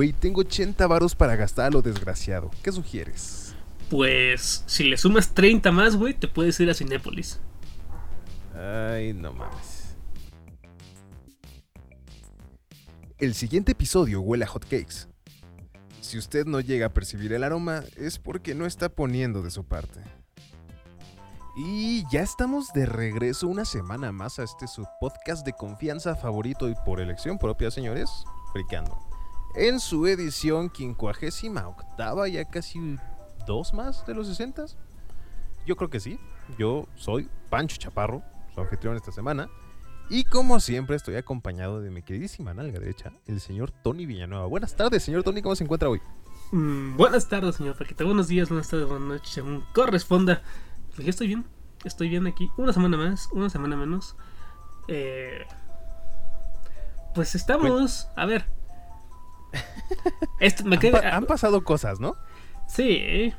güey, tengo 80 varos para gastar a lo desgraciado. ¿Qué sugieres? Pues si le sumas 30 más, güey, te puedes ir a Cinépolis. Ay, no mames. El siguiente episodio huele a hotcakes. Si usted no llega a percibir el aroma, es porque no está poniendo de su parte. Y ya estamos de regreso una semana más a este su podcast de confianza favorito y por elección propia, señores, Fricando. En su edición 58 octava, ya casi dos más de los 60. Yo creo que sí. Yo soy Pancho Chaparro, su anfitrión esta semana. Y como siempre estoy acompañado de mi queridísima nalga derecha, el señor Tony Villanueva. Buenas tardes, señor Tony, ¿cómo se encuentra hoy? Mm, buenas tardes, señor Paquita. Buenos días, buenas tardes, buenas noches, según corresponda. Pues yo estoy bien. Estoy bien aquí. Una semana más, una semana menos. Eh, pues estamos. A ver. Esto, me han, han, pasado cosas, ¿no? Sí,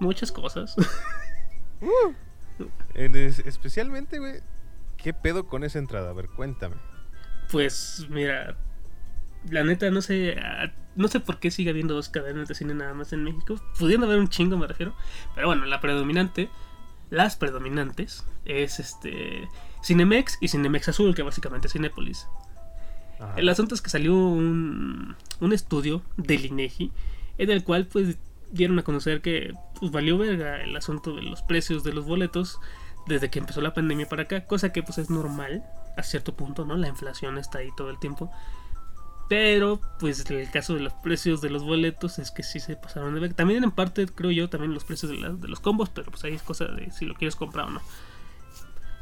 muchas cosas. Uh, especialmente, güey, ¿qué pedo con esa entrada? A ver, cuéntame. Pues, mira, la neta no sé, ah, no sé por qué sigue habiendo dos cadenas de cine nada más en México. Pudiendo haber un chingo, me refiero. Pero bueno, la predominante, las predominantes, es este Cinemex y Cinemex Azul, que básicamente es Cinépolis. El asunto es que salió un, un estudio del INEGI en el cual pues dieron a conocer que pues valió verga el asunto de los precios de los boletos desde que empezó la pandemia para acá, cosa que pues es normal a cierto punto, ¿no? La inflación está ahí todo el tiempo. Pero, pues el caso de los precios de los boletos es que sí se pasaron de ver. También en parte, creo yo, también los precios de, los combos, pero pues ahí es cosa de si lo quieres comprar o no.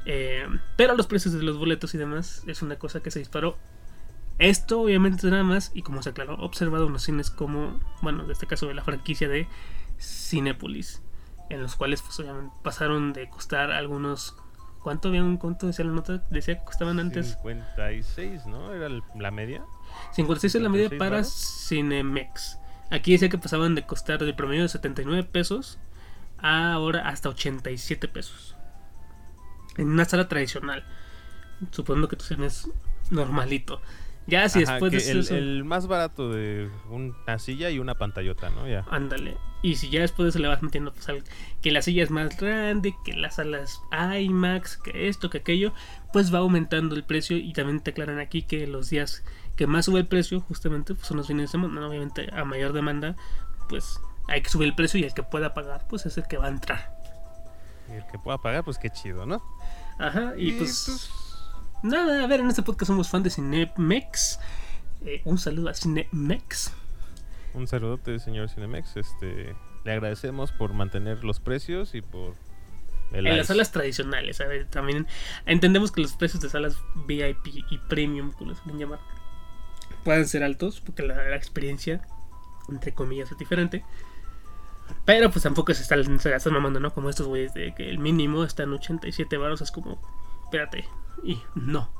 Eh, pero los precios de los boletos y demás es una cosa que se disparó. Esto obviamente nada más, y como se aclaró, observado unos cines como, bueno, en este caso de la franquicia de Cinepolis, en los cuales pues obviamente pasaron de costar algunos ¿Cuánto habían, cuánto decía la nota? Decía que costaban antes. 56, ¿no? Era la media. 56 es la media para Cinemex. Aquí decía que pasaban de costar de promedio de 79 pesos a ahora hasta 87 pesos. En una sala tradicional. Suponiendo que tu cine es normalito. Ya si después de el, el, más barato de una silla y una pantallota, ¿no? Ya. Ándale. Y si ya después de eso le vas metiendo pues, que la silla es más grande, que las salas IMAX, que esto, que aquello, pues va aumentando el precio y también te aclaran aquí que los días que más sube el precio justamente pues, son los fines de semana. Obviamente a mayor demanda pues hay que subir el precio y el que pueda pagar pues es el que va a entrar. Y el que pueda pagar pues qué chido, ¿no? Ajá, y, pues, pues... Nada, a ver, en este podcast somos fan de Cinemex. Eh, un saludo a Cinemex. Un saludote, señor Cinemex. Este, le agradecemos por mantener los precios y por en las salas tradicionales. A ver, también entendemos que los precios de salas VIP y premium, como les suelen llamar, pueden ser altos porque la, experiencia, entre comillas, es diferente. Pero pues tampoco se están, se mamando, ¿no? Como estos güeyes de que el mínimo está en 87 baros. Es como, espérate. Y no.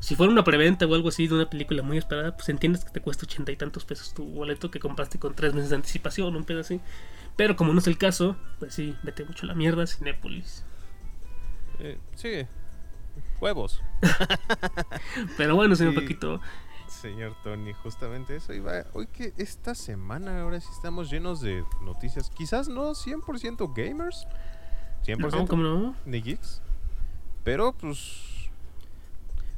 Si fuera una preventa o algo así de una película muy esperada, pues entiendes que te cuesta ochenta y tantos pesos tu boleto que compraste con tres meses de anticipación, un pedo así. Pero como no es el caso, pues sí, vete mucho a la mierda, Cinépolis. Eh, sí, huevos. Pero bueno, señor Paquito. Señor Tony, justamente eso iba. Hoy que esta semana ahora sí estamos llenos de noticias, quizás no 100% gamers, 100% no, ¿cómo no? ni geeks, pero pues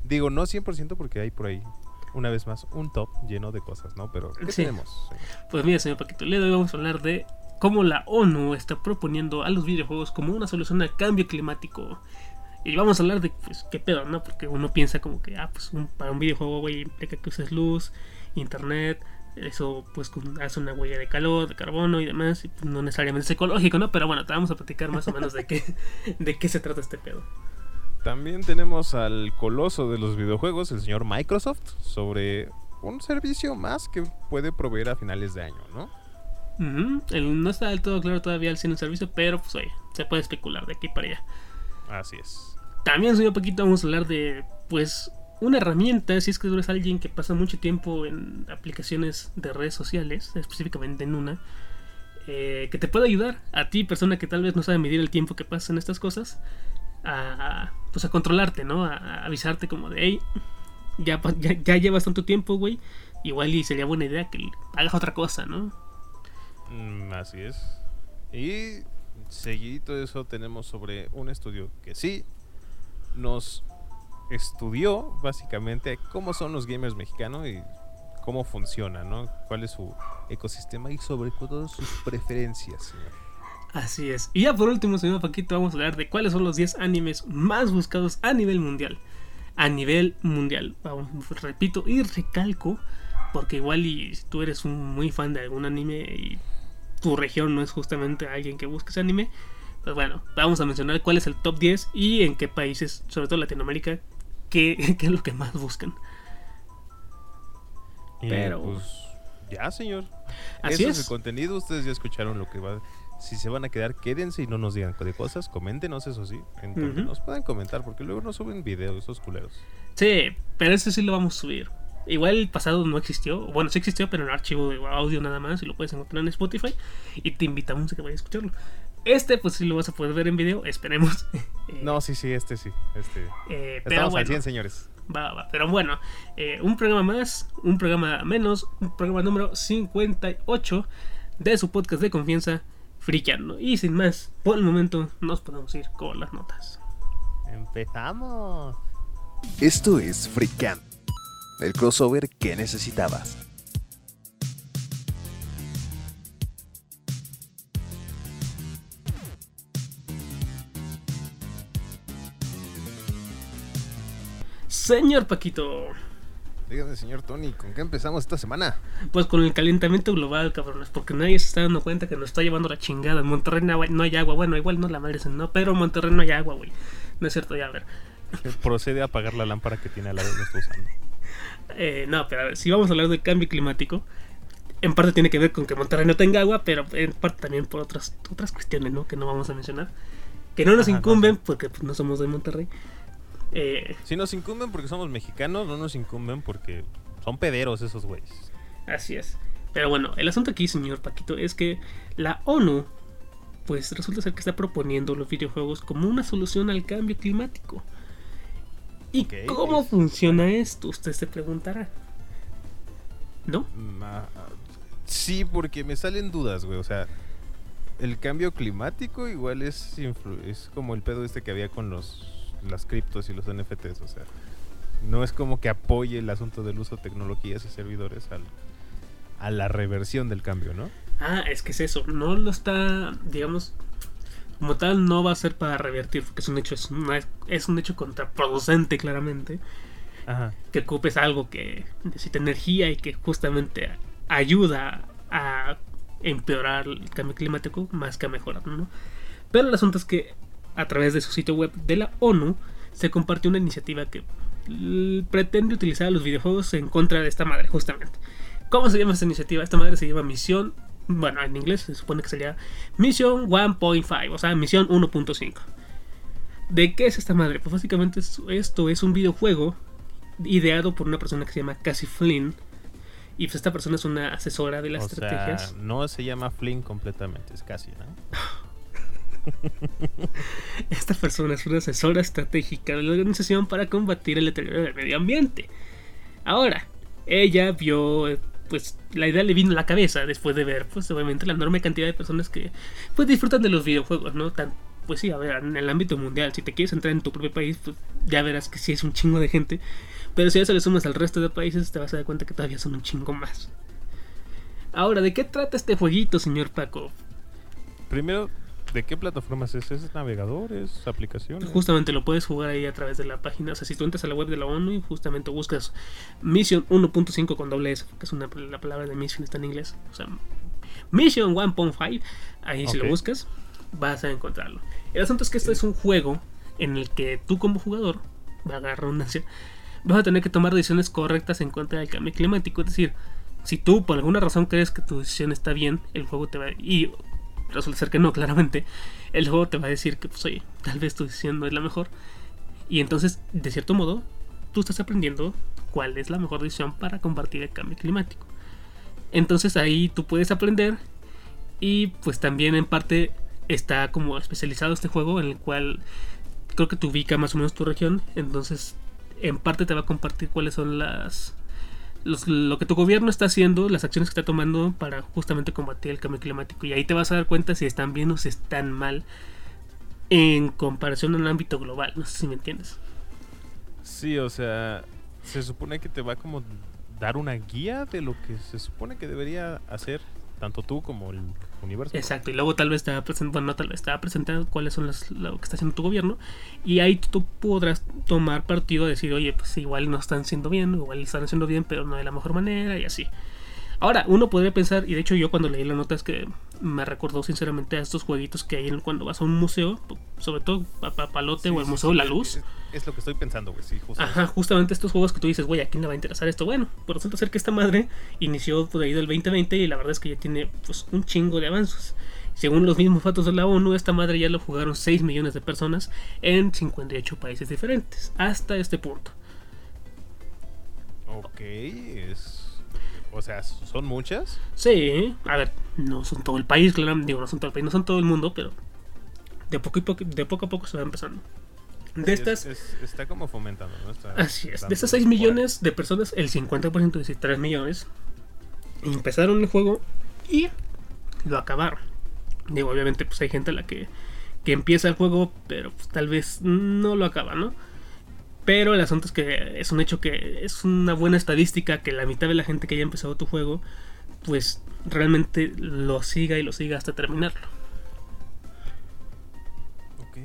Digo, no 100% porque hay por ahí, una vez más, un top lleno de cosas, ¿no? Pero, ¿qué tenemos? Pues mira, señor Paquito, le doy vamos a hablar de cómo la ONU está proponiendo a los videojuegos como una solución al cambio climático. Y vamos a hablar de, pues, qué pedo, ¿no? Porque uno piensa como que, ah, pues, para un videojuego, güey, implica que uses luz, internet, eso, pues, hace una huella de calor, de carbono y demás, y no necesariamente es ecológico, ¿no? Pero bueno, te vamos a platicar más o menos de qué, de qué se trata este pedo. También tenemos al coloso de los videojuegos, el señor Microsoft, sobre un servicio más que puede proveer a finales de año, ¿no? no está del todo claro todavía el cine servicio, pero pues oye, se puede especular de aquí para allá. Así es. También, un poquito, vamos a hablar de, pues, una herramienta, si es que tú eres alguien que pasa mucho tiempo en aplicaciones de redes sociales, específicamente en una, eh, que te puede ayudar a ti, persona que tal vez no sabe medir el tiempo que pasa en estas cosas, a, pues a controlarte, ¿no? A, avisarte como de, hey, ya, ya, llevas tanto tiempo, güey, igual y sería buena idea que hagas otra cosa, ¿no? Mm, así es. Y seguidito de eso tenemos sobre un estudio que sí nos estudió básicamente cómo son los gamers mexicanos y cómo funciona, ¿no? Cuál es su ecosistema y sobre todo sus preferencias, señor. Así es. Y ya por último, señor Paquito, vamos a hablar de cuáles son los 10 animes más buscados a nivel mundial. A nivel mundial. Vamos, repito y recalco, porque igual y si tú eres un muy fan de algún anime y tu región no es justamente alguien que busque ese anime, pues bueno, vamos a mencionar cuál es el top 10 y en qué países, sobre todo Latinoamérica, qué, qué es lo que más buscan. Pero pues ya, señor. Así Eso es. el contenido. Ustedes ya escucharon lo que va. Si se van a quedar, quédense y no nos digan de cosas. Coméntenos, eso sí. En donde Ujú. nos pueden comentar, porque luego no suben videos esos culeros. Sí, pero ese sí lo vamos a subir. Igual el pasado no existió, bueno, sí existió, pero en archivo de audio nada más, y lo puedes encontrar en Spotify, y te invitamos a que vayas a escucharlo. Este, pues sí lo vas a poder ver en video, esperemos. Eh, No, sí, sí, este sí. Este. eh, pero Estamos al bueno, 100, señores. va, va. Pero bueno, eh, un programa más, un programa menos, un programa número 58 de su podcast de confianza, Friqueando. Y sin más, por el momento nos podemos ir con las notas. Empezamos. Esto es Freecamp, el crossover que necesitabas. Señor Paquito, Dígame, señor Tony, ¿con qué empezamos esta semana? Pues con el calentamiento global, cabrones, porque nadie se está dando cuenta que nos está llevando la chingada. En Monterrey no hay- no hay agua, bueno, igual no la madre no, pero en Monterrey no hay agua, güey. No es cierto, ya a ver. Procede a apagar la lámpara que tiene al lado está usando. Eh, no, pero a ver, si vamos a hablar del cambio climático, en parte tiene que ver con que Monterrey no tenga agua, pero en parte también por otras, otras cuestiones, ¿no? Que no vamos a mencionar. Que no nos Ajá, incumben, porque pues, no somos de Monterrey. Eh, Si nos incumben porque somos mexicanos, no nos incumben porque son pederos esos güeyes. Así es. Pero bueno, el asunto aquí, señor Paquito, es que la ONU, pues resulta ser que está proponiendo los videojuegos como una solución al cambio climático. ¿Y cómo es- funciona esto? Usted se preguntará. ¿No? Mm, ah, Sí, porque me salen dudas, güey. O sea, el cambio climático igual es, influ- es como el pedo este que había con los las criptos y los NFTs. O sea, no es como que apoye el asunto del uso de tecnologías y servidores al, a la reversión del cambio, ¿no? Ah, es que es eso. No lo está, digamos, como tal, no va a ser para revertir, porque es un hecho, es, una- es un hecho contraproducente, claramente. Ajá. que ocupes algo que necesita energía y que justamente ayuda a empeorar el cambio climático más que a mejorarlo, ¿no? Pero el asunto es que a través de su sitio web de la ONU se compartió una iniciativa que pretende utilizar a los videojuegos en contra de esta madre, justamente. ¿Cómo se llama esta iniciativa? Esta madre se llama Misión, bueno, en inglés se supone que sería Mission 1.5, o sea, Misión 1.5. ¿De qué es esta madre? Pues básicamente es- esto es un videojuego ideado por una persona que se llama Cassie Flynn. Y pues esta persona es una asesora de las o estrategias. sea, no se llama Flynn completamente, es casi, ¿no? Esta persona es una asesora estratégica de la organización para combatir el deterioro del medio ambiente. Ahora, ella vio, pues la idea le vino a la cabeza después de ver, pues obviamente la enorme cantidad de personas que pues disfrutan de los videojuegos, ¿no? Tan, pues sí, a ver, en el ámbito mundial, si te quieres entrar en tu propio país, pues ya verás que sí es un chingo de gente. Pero si ya se le sumas al resto de países, te vas a dar cuenta que todavía son un chingo más. Ahora, ¿de qué trata este jueguito, señor Paco? Primero, ¿de qué plataformas es? ¿Es navegador? ¿Es aplicación? Justamente lo puedes jugar ahí a través de la página. O sea, si tú entras a la web de la ONU y justamente buscas Mission 1.5 con doble S, que es una, la palabra de Mission está en inglés. O sea, Mission 1.5, ahí si lo buscas, vas a encontrarlo. El asunto es que este es un juego en el que tú como jugador, va a redundancia, vas a tener que tomar decisiones correctas en contra del cambio climático. Es decir, si tú por alguna razón crees que tu decisión está bien, el juego te va y resulta ser que no, claramente, el juego te va a decir que, pues, oye, tal vez tu decisión no es la mejor. Y entonces, de cierto modo, tú estás aprendiendo cuál es la mejor decisión para combatir el cambio climático. Entonces ahí tú puedes aprender y pues también en parte está como especializado este juego en el cual creo que te ubica más o menos tu región. Entonces en parte te va a compartir cuáles son las lo que tu gobierno está haciendo, las acciones que está tomando para justamente combatir el cambio climático. Y ahí te vas a dar cuenta si están bien o si están mal en comparación el ámbito global. No sé si me entiendes. Sí, o sea, se supone que te va como dar una guía de lo que se supone que debería hacer tanto tú como el universo. Exacto, y luego tal vez te va a presentar, bueno, va a presentar cuáles son las, lo que está haciendo tu gobierno, y ahí tú podrás tomar partido, decir, oye, pues igual no están haciendo bien, igual están haciendo bien, pero no de la mejor manera, y así. Ahora, uno podría pensar, y de hecho yo cuando leí la nota es que me recordó sinceramente a estos jueguitos que hay cuando vas a un museo, sobre todo a Papalote Sí, o al sí, Museo sí, La Luz. Es, es lo que estoy pensando, güey, sí, justo. Ajá, justamente estos juegos que tú dices, güey, ¿a quién le va a interesar esto? Bueno, pues resulta ser que esta madre inició por ahí del 2020 y la verdad es que ya tiene pues un chingo de avances. Según los mismos datos de la ONU, esta madre ya lo jugaron 6 millones de personas en 58 países diferentes, hasta este punto. Ok, es... O sea, ¿son muchas? Sí, a ver, no son todo el país, claro, digo, no son todo el país, no son todo el mundo, pero de poco, y poco, de poco a poco se va empezando. De Sí, estas, es- es- está como fomentando, ¿no? Está Así es. De por 6 ahí. millones de personas, el 50%, es decir, 3 millones, empezaron el juego y lo acabaron. Digo, obviamente, pues hay gente a la que, que empieza el juego, pero pues, tal vez no lo acaba, ¿no? Pero el asunto es que es un hecho que es una buena estadística que la mitad de la gente que haya empezado tu juego, pues realmente lo siga y lo siga hasta terminarlo. Ok.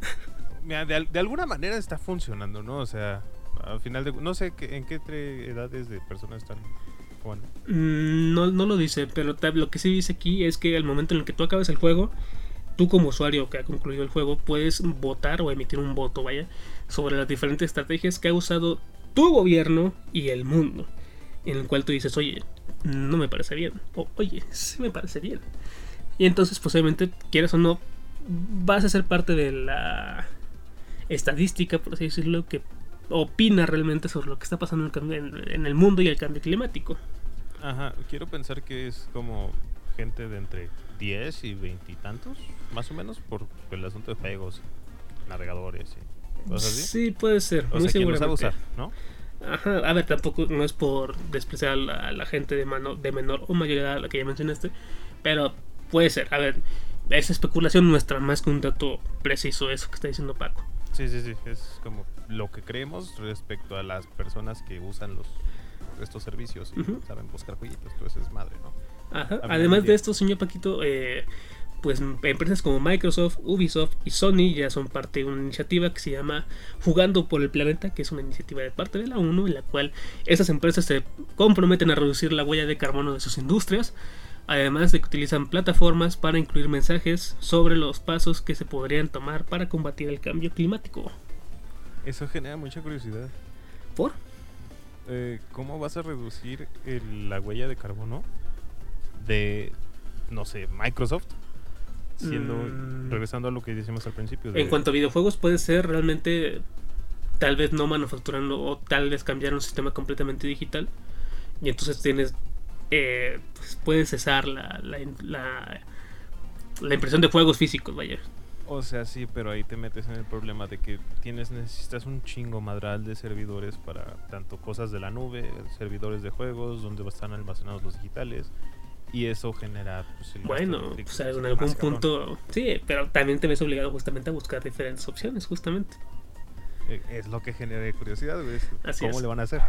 Mira, de, de alguna manera está funcionando, ¿no? O sea, al final de... No sé en qué edades de personas están jugando. Mm, No, no lo dice, pero lo que sí dice aquí es que al momento en el que tú acabas el juego, tú como usuario que ha concluido el juego puedes votar o emitir un voto, vaya, sobre las diferentes estrategias que ha usado tu gobierno y el mundo. En el cual tú dices, oye, no me parece bien. O oye, sí me parece bien. Y entonces, obviamente, quieras o no, vas a ser parte de la estadística, por así decirlo, que opina realmente sobre lo que está pasando en el mundo y el cambio climático. Ajá, quiero pensar que es como gente de entre 10 y 20 y tantos, más o menos, por el asunto de juegos, navegadores y cosas así. Sí, puede ser, O muy sea, lo sabe seguramente. usar, ¿no? Ajá, a ver, tampoco no es por despreciar a la, a la gente de, mano, de menor o mayor edad, la que ya mencionaste, pero puede ser. A ver, es especulación nuestra más que un dato preciso, eso que está diciendo Paco. Sí, sí, sí, es como lo que creemos respecto a las personas que usan los estos servicios y Ujú. saben buscar jueguitos, eso es madre, ¿no? Ajá. Además de esto, señor Paquito, eh, pues empresas como Microsoft, Ubisoft y Sony ya son parte de una iniciativa que se llama Jugando por el Planeta, que es una iniciativa de parte de la ONU en la cual estas empresas se comprometen a reducir la huella de carbono de sus industrias, además de que utilizan plataformas para incluir mensajes sobre los pasos que se podrían tomar para combatir el cambio climático. Eso genera mucha curiosidad. ¿Por? Eh, ¿Cómo vas a reducir el- la huella de carbono de, no sé, Microsoft? Siendo, Mm. regresando a lo que decíamos al principio. En cuanto a videojuegos, puede ser realmente tal vez no manufacturando o tal vez cambiar un sistema completamente digital. Y entonces tienes, eh, pues puedes cesar la, la, la, la impresión de juegos físicos, vaya. O sea, sí, pero ahí te metes en el problema de que tienes necesitas un chingo madral de servidores para tanto cosas de la nube, servidores de juegos, donde están almacenados los digitales. Y eso genera pues, el Bueno, pues es en algún cabrón. punto, sí, pero también te ves obligado justamente a buscar diferentes opciones, justamente. Eh, Es lo que genera curiosidad, güey. es Así ¿Cómo es. le van a hacer?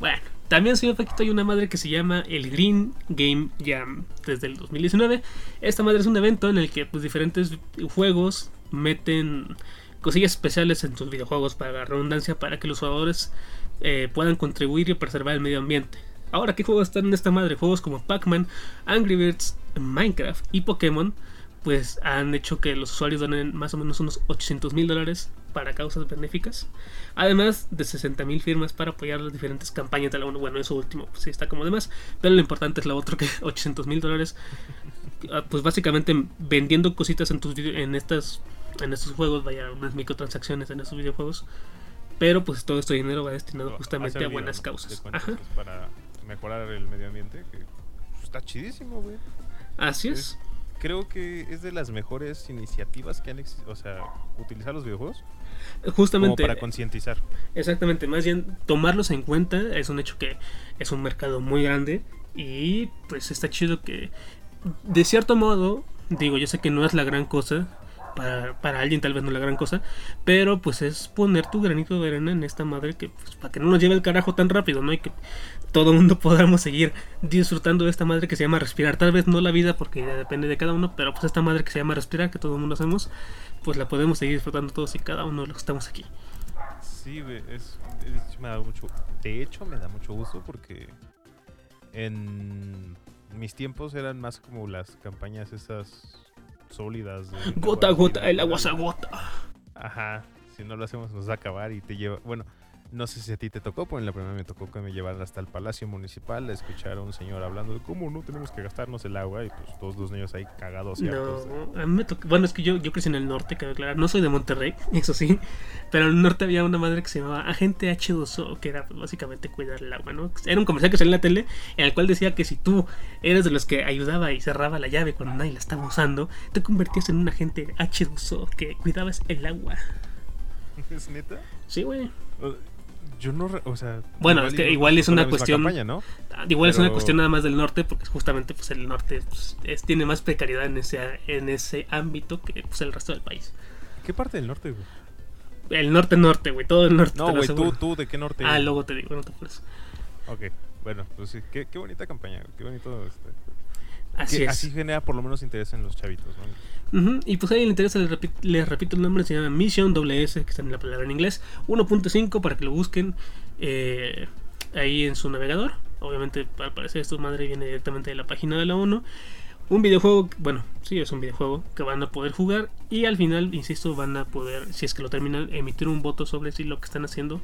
Bueno, también señor Paquito hay una madre que se llama el Green Game Jam desde el 2019. Esta madre es un evento en el que pues, diferentes juegos meten cosillas especiales en sus videojuegos para la redundancia para que los jugadores eh, puedan contribuir y preservar el medio ambiente. Ahora, ¿qué juegos están en esta madre? Juegos como Pac-Man, Angry Birds, Minecraft y Pokémon pues han hecho que los usuarios donen más o menos unos 800 mil dólares para causas benéficas, además de 60 mil firmas para apoyar las diferentes campañas de la ONU. Bueno, eso último pues sí está como demás, pero lo importante es lo otro que 800 mil dólares, ah, pues básicamente vendiendo cositas en tus en estas en estos juegos, vaya unas microtransacciones en estos videojuegos, pero pues todo este dinero va destinado justamente a buenas causas. Cuentas, Ajá, para mejorar el medio ambiente, que pues, está chidísimo, güey. así es. Creo que es de las mejores iniciativas que han existido. O sea, utilizar los videojuegos como Justamente, para concientizar. exactamente, más bien tomarlos en cuenta es un hecho que es un mercado muy grande y pues está chido que de cierto modo, digo, yo sé que no es la gran cosa, para, para alguien tal vez no la gran cosa, pero pues es poner tu granito de arena en esta madre que pues, para que no nos lleve el carajo tan rápido, ¿no? Y que todo el mundo podamos seguir disfrutando de esta madre que se llama respirar. Tal vez no la vida porque ya depende de cada uno, pero pues esta madre que se llama respirar, que todo el mundo hacemos, pues la podemos seguir disfrutando todos y cada uno de los que estamos aquí. Sí, es, es- me da mucho, de hecho me da mucho gusto porque en mis tiempos eran más como las campañas esas sólidas. de Gota a gota, el agua se agota. Ajá, si no lo hacemos nos va a acabar y te lleva, bueno, no sé si a ti te tocó, pero en la primera me tocó que me llevaran hasta el Palacio Municipal a escuchar a un señor hablando de cómo no tenemos que gastarnos el agua y pues todos los niños ahí cagados y No, a mí me tocó. Bueno, es que yo, yo crecí en el norte, cabe aclarar. No soy de Monterrey, eso sí. Pero en el norte había una madre que se llamaba Agente H2O, que era pues, básicamente cuidar el agua, ¿no? Era un comercial que salía en la tele, en el cual decía que si tú eres de los que ayudaba y cerraba la llave cuando nadie la estaba usando, te convertías en un agente H2O que cuidabas el agua. ¿Es neta? Sí, güey. Yo no, o sea... Bueno, es que y- igual es una cuestión- campaña, ¿no? Ah, Igual es una cuestión nada más del norte, porque justamente pues el norte pues, es- tiene más precariedad en ese, en ese ámbito que pues, el resto del país. ¿Qué parte del norte, güey? El norte norte, güey, todo el norte. te No, güey, tú, tú, ¿de qué norte? Ah, luego te digo, no te apures. Ok, bueno, pues sí, qué, qué bonita campaña, qué bonito, este... Así que es. Así genera por lo menos interés en los chavitos, ¿no? Y pues ahí le interesa, les, repi- les repito el nombre, se llama Mission WS, que está en la palabra en inglés, 1.5 para que lo busquen eh, ahí en su navegador. Obviamente, al parecer, esto madre viene directamente de la página de la ONU. Un videojuego, bueno, sí, es un videojuego que van a poder jugar y al final, insisto, van a poder, si es que lo terminan, emitir un voto sobre si lo que están haciendo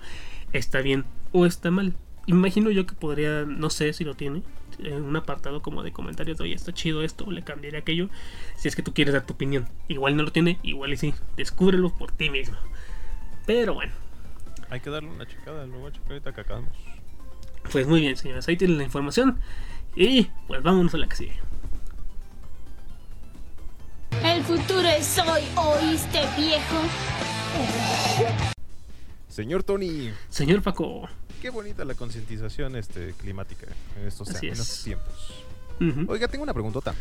está bien o está mal. Imagino yo que podría, no sé si lo tiene, en un apartado como de comentarios de, oye, está chido esto, le cambiaré aquello, si es que tú quieres dar tu opinión. Igual no lo tiene, igual y sí, descúbrelo por ti mismo. Pero bueno, Hay que darle una checada, lo voy a checar ahorita que acabamos. pues muy bien, señores, ahí tienen la información. Y pues vámonos a la que sigue. El futuro es hoy, ¿oíste, viejo? Señor Tony, Señor Paco. Qué bonita la concientización este, climática en estos, Así en es. estos tiempos. Oiga, tengo una preguntota.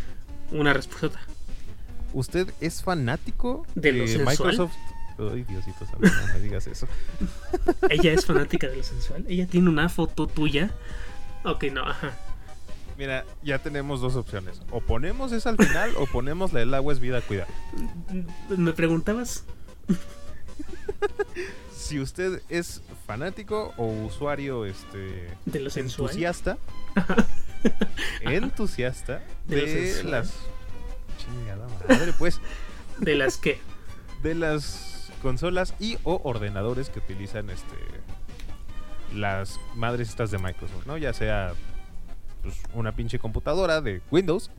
Una respuesta. ¿Usted es fanático ¿De lo? Microsoft? Ay, Diosito santo, no me digas eso. Ella es fanática de lo sensual. Ella tiene una foto tuya. Ok, no, ajá. Mira, ya tenemos dos opciones. O ponemos esa al final o ponemos la del agua es vida, cuidado. Me preguntabas. Si usted es fanático o usuario este De lo sensual. entusiasta, entusiasta De las chingada madre, pues, De las que. de las consolas y o ordenadores que utilizan este las madres estas de Microsoft, ¿no? Ya sea pues, una pinche computadora de Windows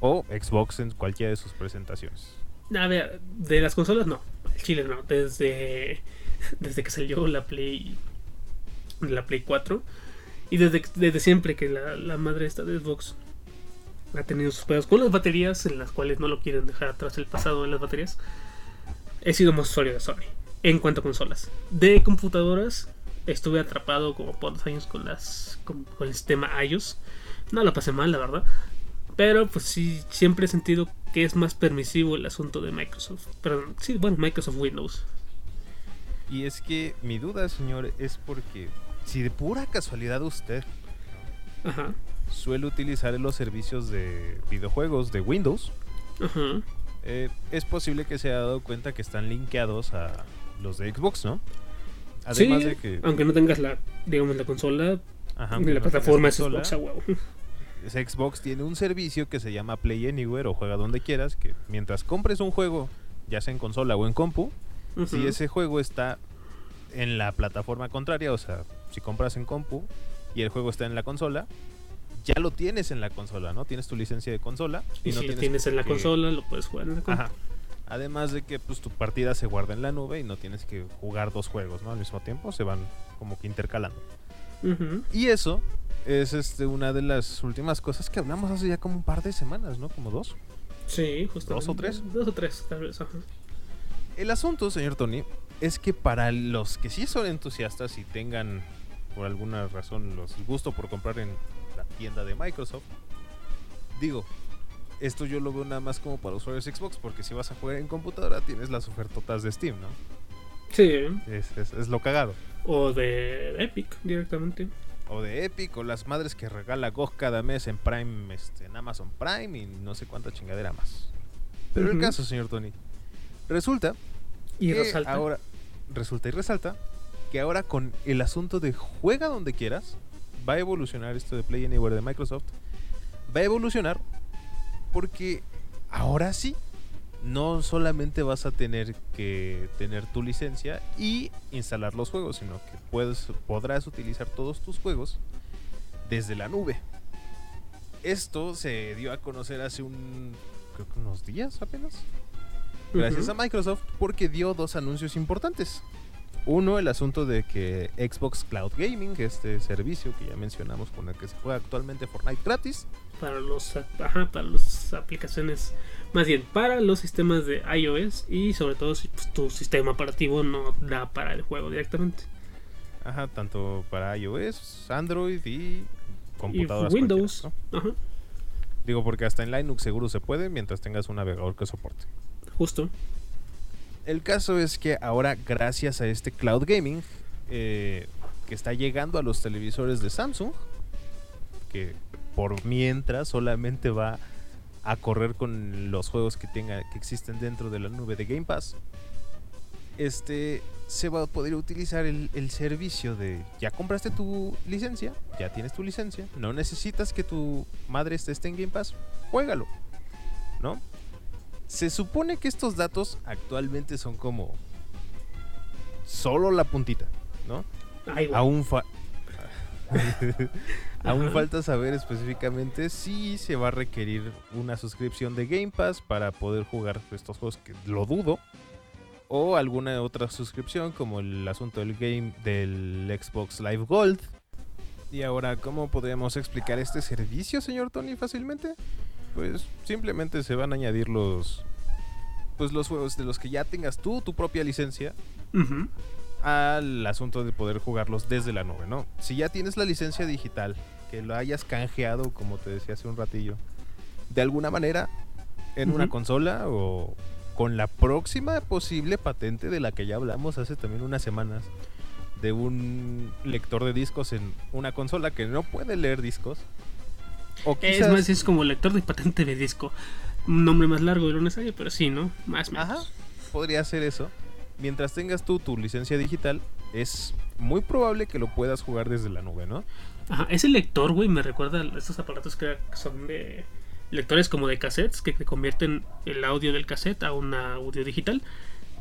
o Xbox en cualquiera de sus presentaciones. A ver, de las consolas no. Chile no. Desde, desde que salió la Play. La Play 4. Y desde, desde siempre que la, la madre esta de Xbox ha tenido sus pedos con las baterías, en las cuales no lo quieren dejar atrás el pasado de las baterías. He sido más usuario de Sony. En cuanto a consolas. De computadoras, estuve atrapado como por dos años con las. con, con el sistema iOS. No lo pasé mal, la verdad. Pero pues sí, siempre he sentido que es más permisivo el asunto de Microsoft. Pero sí, bueno, Microsoft Windows. Y es que mi duda, señor, es porque si de pura casualidad usted Ajá, suele utilizar los servicios de videojuegos de Windows, ajá. eh, es posible que se haya dado cuenta que están linkeados a los de Xbox, ¿no? Además sí, de que aunque no tengas la, digamos, la consola, ajá, de la no plataforma es Xbox, ah, wow. Xbox tiene un servicio que se llama Play Anywhere o juega donde quieras, que mientras compres un juego, ya sea en consola o en compu, si ese juego está en la plataforma contraria, o sea, si compras en compu y el juego está en la consola, ya lo tienes en la consola, ¿no? Tienes tu licencia de consola Y y, no si lo tienes tienes en la que- consola, lo puedes jugar en la consola. Además de que pues tu partida se guarda en la nube y no tienes que jugar dos juegos, ¿no? Al mismo tiempo, se van como que intercalando. Y eso es este una de las últimas cosas que hablamos hace ya como un par de semanas, ¿no? Como dos. Sí, justo. ¿Dos o tres? Dos o tres, tal vez. Ajá. El asunto, señor Tony, es que para los que sí son entusiastas y tengan por alguna razón los el gusto por comprar en la tienda de Microsoft, digo, esto yo lo veo nada más como para usuarios Xbox, porque si vas a jugar en computadora tienes las ofertotas de Steam, ¿no? Sí. Es, es- es lo cagado. O de Epic directamente. O de Epic, o las madres que regala GOG cada mes en Prime, este, en Amazon Prime y no sé cuánta chingadera más. Pero el caso, señor Tony, resulta Y que resalta. ahora resulta y resalta que ahora con el asunto de juega donde quieras va a evolucionar esto de Play Anywhere de Microsoft va a evolucionar porque ahora sí no solamente vas a tener que tener tu licencia y instalar los juegos sino que puedes podrás utilizar todos tus juegos desde la nube esto se dio a conocer hace un creo que unos días apenas gracias a Microsoft porque dio dos anuncios importantes. Uno, el asunto de que Xbox Cloud Gaming, este servicio que ya mencionamos con el que se juega actualmente Fortnite gratis, Para los, ajá, para las aplicaciones. Más bien, para los sistemas de iOS. Y sobre todo si pues, tu sistema operativo no da para el juego directamente. ajá, tanto para iOS, Android y Y computadoras. Windows. cualquiera, ¿no? Ajá. Digo, porque hasta en Linux seguro se puede mientras tengas un navegador que soporte. Justo. El caso es que ahora, gracias a este cloud gaming, eh, que está llegando a los televisores de Samsung, que por mientras solamente va a correr con los juegos que tenga, que existen dentro de la nube de Game Pass, este se va a poder utilizar el, el servicio de ya compraste tu licencia, ya tienes tu licencia, no necesitas que tu madre esté en Game Pass, juégalo, ¿no? Se supone que estos datos actualmente son como solo la puntita, ¿no? Ay. Aún, fa- Aún falta saber específicamente si se va a requerir una suscripción de Game Pass para poder jugar estos juegos, que lo dudo. O alguna otra suscripción como el asunto del game del Xbox Live Gold. Y ahora, ¿cómo podríamos explicar este servicio, señor Tony, fácilmente? Pues simplemente se van a añadir los pues los juegos de los que ya tengas tú tu propia licencia al asunto de poder jugarlos desde la nube, ¿no? Si ya tienes la licencia digital, que lo hayas canjeado, como te decía hace un ratillo, de alguna manera en una consola o con la próxima posible patente de la que ya hablamos hace también unas semanas, de un lector de discos en una consola que no puede leer discos. O Es más, es como lector de patente de disco. Un nombre más largo de lo necesario, pero sí, ¿no? Más menos. Ajá, podría ser eso. Mientras tengas tú tu licencia digital, es muy probable que lo puedas jugar desde la nube, ¿no? Ajá, ese lector, güey, me recuerda a estos aparatos que son de lectores como de cassettes que te convierten el audio del cassette a un audio digital.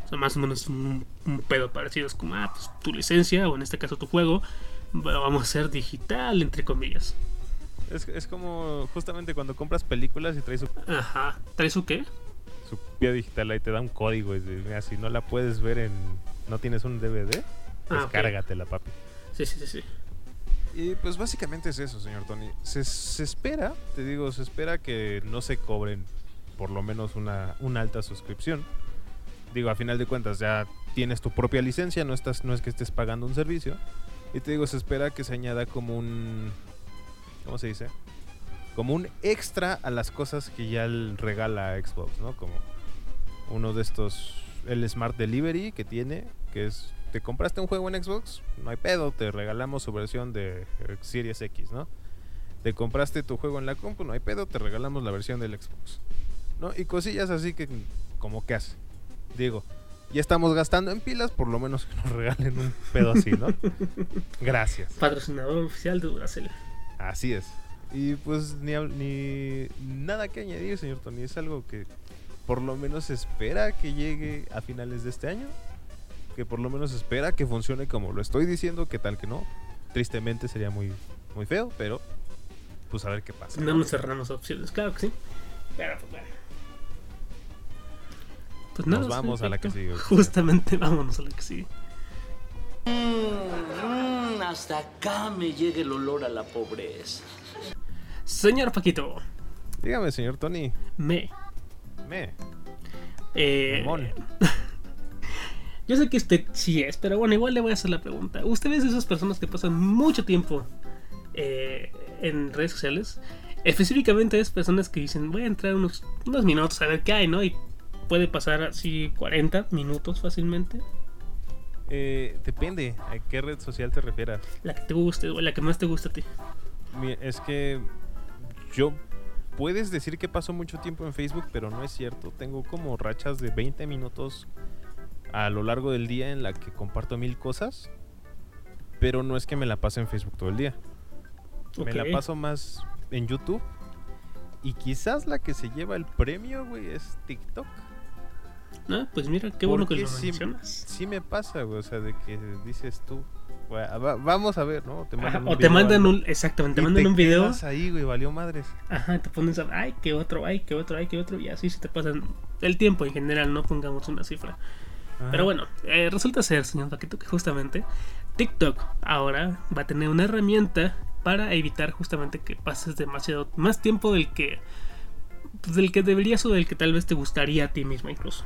O sea, más o menos un, un pedo parecido. Es como, ah, pues tu licencia, o en este caso tu juego, lo vamos a hacer digital, entre comillas. Es, es como justamente cuando compras películas y traes su, Ajá. ¿Traes su qué? su copia digital, ahí te da un código. Y dice, mira, si no la puedes ver en. No tienes un DVD, Ah, descárgatela, papi. Sí, sí, sí, sí. Y pues básicamente es eso, señor Tony. Se, se espera, te digo, se espera que no se cobren por lo menos una, una alta suscripción. Digo, a final de cuentas ya tienes tu propia licencia, no, estás, no es que estés pagando un servicio. Y te digo, se espera que se añada como un... ¿Cómo se dice? Como un extra a las cosas que ya regala Xbox, ¿no? Como uno de estos, el Smart Delivery que tiene, que es, te compraste un juego en Xbox, no hay pedo, te regalamos su versión de eh, Series X, ¿no? Te compraste tu juego en la compu, no hay pedo, te regalamos la versión del Xbox, ¿no? Y cosillas así que, como que hace. Digo, ya estamos gastando en pilas, por lo menos que nos regalen un pedo así, ¿no? Gracias. Patrocinador oficial de Duracell. Así es. Y pues ni, ni nada que añadir, señor Tony. Es algo que por lo menos espera que llegue a finales de este año. Que por lo menos espera que funcione como lo estoy diciendo, que tal que no. Tristemente sería muy, muy feo, pero pues a ver qué pasa. No nos cerramos opciones, claro que sí. Pero pues bueno. Pues Nos vamos a la que sigue. Justamente vámonos a la que sigue. Mm, hasta acá me llega el olor a la pobreza. Señor Paquito, Dígame, señor Tony. me. Me. eh. Yo sé que usted sí es, pero bueno, igual le voy a hacer la pregunta. ¿Usted es de esas personas que pasan mucho tiempo eh, en redes sociales? Específicamente es personas que dicen, voy a entrar unos, unos minutos a ver qué hay, ¿no? Y puede pasar así 40 minutos fácilmente. Eh, depende a qué red social te refieras. La que te guste, o la que más te gusta a ti. Es que yo puedes decir que paso mucho tiempo en Facebook, pero no es cierto. Tengo como rachas de 20 minutos a lo largo del día en la que comparto mil cosas, pero no es que me la pase en Facebook todo el día. Me la paso más en YouTube. Y quizás la que se lleva el premio, güey, es TikTok. Ah, pues mira, qué bueno que lo sí, mencionas. sí me pasa, güey, o sea, de que dices tú, "Va- va- vamos a ver, ¿no? Te Ajá, mandan un o te mandan un, exactamente, te mandan un video. quedas ahí, güey, valió madres. Ajá, te pones a, ay, que otro, ay, que otro, ay, que otro, y así se te pasan el tiempo en general, no pongamos una cifra. Ajá. Pero bueno, eh, resulta ser, señor Paquito, que justamente TikTok ahora va a tener una herramienta para evitar justamente que pases demasiado más tiempo del que pues, del que deberías o del que tal vez te gustaría a ti mismo incluso.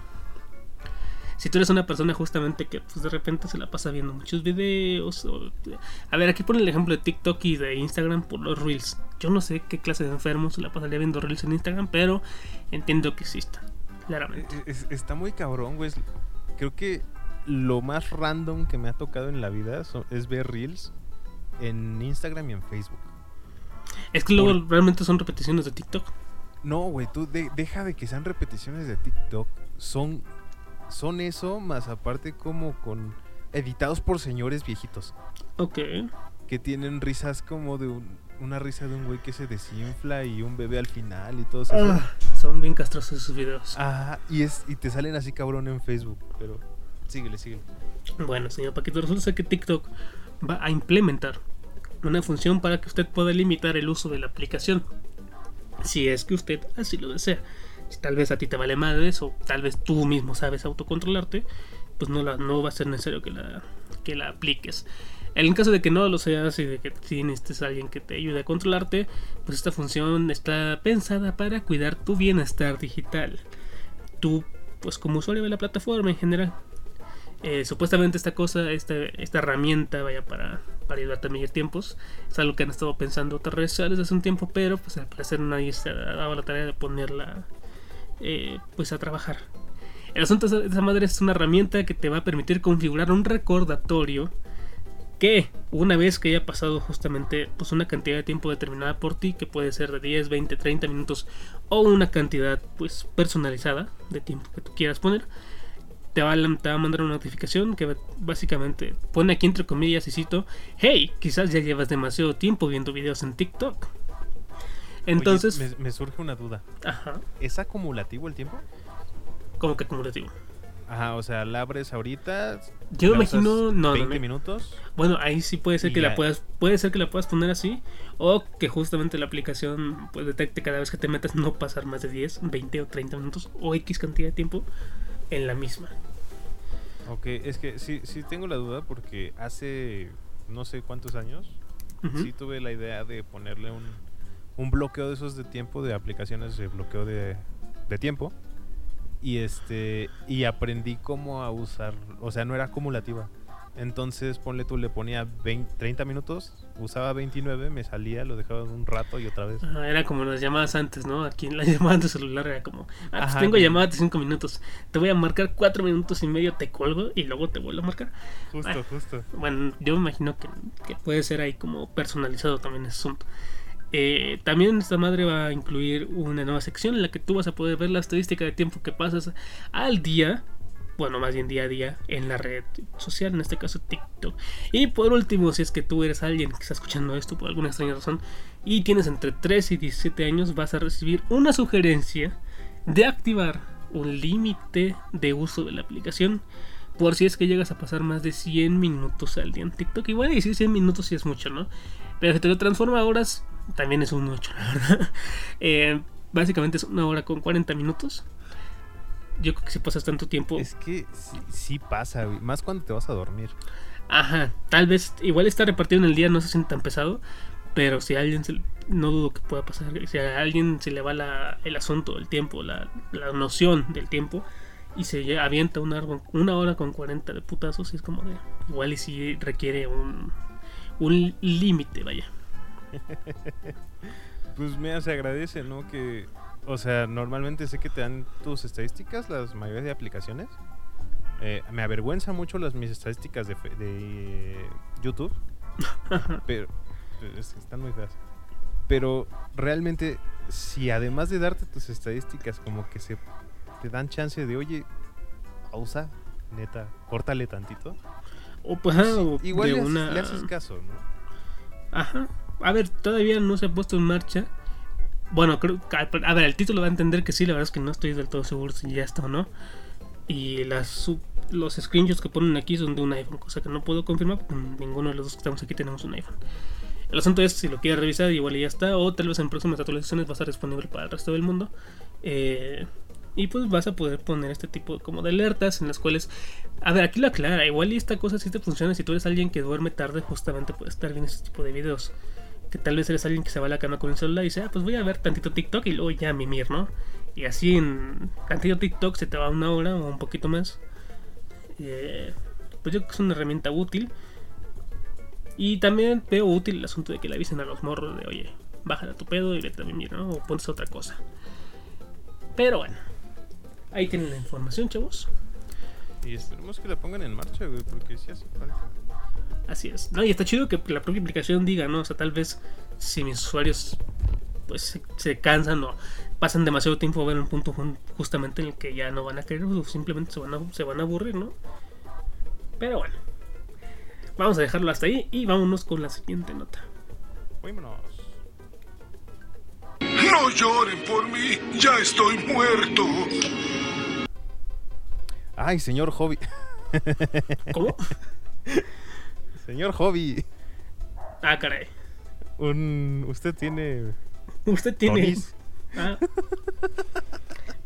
Si tú eres una persona justamente que pues de repente se la pasa viendo muchos videos o- a ver, aquí pone el ejemplo de TikTok y de Instagram por los reels. Yo no sé qué clase de enfermo se la pasaría viendo reels en Instagram, pero entiendo que exista, claramente. Es- está muy cabrón, güey. Creo que lo más random que me ha tocado en la vida es ver reels en Instagram y en Facebook. Es que luego realmente son repeticiones de TikTok. No, güey, tú de- deja de que sean repeticiones de TikTok. Son, son eso, más aparte como con editados por señores viejitos. Ok. Que tienen risas como de un- una risa de un güey que se desinfla y un bebé al final y todo eso. Ah, son bien castrosos esos videos. Ajá, y, es, y te salen así cabrón en Facebook, pero síguele, síguele. Bueno, señor Paquito, resulta que TikTok va a implementar una función para que usted pueda limitar el uso de la aplicación. Si es que usted así lo desea. Si tal vez a ti te vale madres o tal vez tú mismo sabes autocontrolarte, pues no, la, no va a ser necesario que la, que la apliques. En caso de que no lo seas y de que tienes a alguien que te ayude a controlarte, pues esta función está pensada para cuidar tu bienestar digital. Tú, pues como usuario de la plataforma en general. Eh, supuestamente esta cosa, esta, esta herramienta, vaya para, para ayudarte a medir tiempos, es algo que han estado pensando otras redes sociales hace un tiempo, pero pues al parecer nadie se ha dado la tarea de ponerla eh, pues a trabajar. El asunto es, esa madre es una herramienta que te va a permitir configurar un recordatorio que una vez que haya pasado justamente pues una cantidad de tiempo determinada por ti, que puede ser de 10, 20, 30 minutos o una cantidad pues personalizada de tiempo que tú quieras poner, te va, a, te va a mandar una notificación que básicamente pone aquí entre comillas y cito, hey, quizás ya llevas demasiado tiempo viendo videos en TikTok. Entonces, Oye, me, me surge una duda. ajá, ¿Es acumulativo el tiempo? como que acumulativo. Ajá, o sea, la abres ahorita. Yo me imagino, no, no, 20 no. minutos. Bueno, ahí sí puede ser que la puedas, puede ser que la puedas poner así, o que justamente la aplicación pues detecte cada vez que te metas no pasar más de 10, 20 o 30 minutos o X cantidad de tiempo en la misma. Ok, es que sí, sí tengo la duda porque hace no sé cuántos años Ujú. sí tuve la idea de ponerle un, un bloqueo de esos de tiempo, de aplicaciones de bloqueo de, de tiempo. Y este y aprendí cómo a usar, o sea, no era acumulativa. Entonces, ponle tú, le ponía 20, 30 minutos, usaba 29, me salía, lo dejaba un rato y otra vez. Ajá, era como las llamadas antes, ¿no? Aquí en las llamadas de celular era como, ah, pues Ajá, tengo que- llamadas de 5 minutos, te voy a marcar 4 minutos y medio, te colgo y luego te vuelvo a marcar. Justo, Ah. justo. Bueno, yo me imagino que, que puede ser ahí como personalizado también ese asunto. Eh, también esta madre va a incluir una nueva sección en la que tú vas a poder ver la estadística de tiempo que pasas al día, bueno, más bien día a día, en la red social, en este caso TikTok. Y por último, si es que tú eres alguien que está escuchando esto por alguna extraña razón y tienes entre 3 y 17 años, vas a recibir una sugerencia de activar un límite de uso de la aplicación por si es que llegas a pasar más de 100 minutos al día en TikTok. Igual decir 100 minutos sí es mucho, ¿no? Pero si te lo transforma a horas, también es un mucho, la verdad. Eh, básicamente es una hora con 40 minutos. Yo creo que si pasas tanto tiempo... Es que sí, sí pasa, güey. Más cuando te vas a dormir. Ajá, tal vez igual está repartido en el día, no se siente tan pesado. Pero si a alguien, se- no dudo que pueda pasar, si a alguien se le va la- el asunto, el tiempo, la, la noción del tiempo, y se avienta una, hora- una hora con 40 de putazos y es como de igual y si requiere un, un límite, vaya. Pues mira, se agradece, ¿no? Que, o sea, normalmente sé que te dan tus estadísticas, las mayorías de aplicaciones. Eh, me avergüenza mucho las mis estadísticas de, de YouTube, pero es que están muy feas. Pero realmente, si además de darte tus estadísticas, como que se te dan chance de, oye, pausa, neta, córtale tantito. O pues ah, o Igual una... le haces caso, ¿no? Ajá. A ver, todavía no se ha puesto en marcha. Bueno, creo a ver, el título va a entender que sí, la verdad es que no estoy del todo seguro si ya está o no. Y las los screenshots que ponen aquí son de un iPhone, cosa que no puedo confirmar porque ninguno de los dos que estamos aquí tenemos un iPhone. El asunto es si lo quieres revisar, igual ya está, o tal vez en próximas actualizaciones va a estar disponible para el resto del mundo. Eh, y pues vas a poder poner este tipo como de alertas en las cuales, a ver, aquí lo aclara, igual esta cosa sí te funciona si tú eres alguien que duerme tarde, justamente puede estar viendo este tipo de videos. Que tal vez eres alguien que se va a la cama con el celular y dice, ah, pues voy a ver tantito TikTok y luego ya mimir, ¿no? Y así en tantito TikTok se te va una hora o un poquito más. Eh, pues yo creo que es una herramienta útil. Y también veo útil el asunto de que le avisen a los morros de, oye, bájala tu pedo y vete a mimir, ¿no? O pones otra cosa. Pero bueno, ahí tienen la información, chavos. Y esperemos que la pongan en marcha, güey, porque sí hace. Así es. No, y está chido que la propia aplicación diga, ¿no? O sea, tal vez si mis usuarios pues se, se cansan o pasan demasiado tiempo a ver un punto justamente en el que ya no van a querer o simplemente se van a, se van a aburrir, ¿no? Pero bueno. Vamos a dejarlo hasta ahí y vámonos con la siguiente nota. Vámonos. No lloren por mí, ya estoy muerto. Ay, señor Hobby. ¿Cómo? Señor Hobby. Ah, caray. Un, usted tiene Usted tiene. Ah.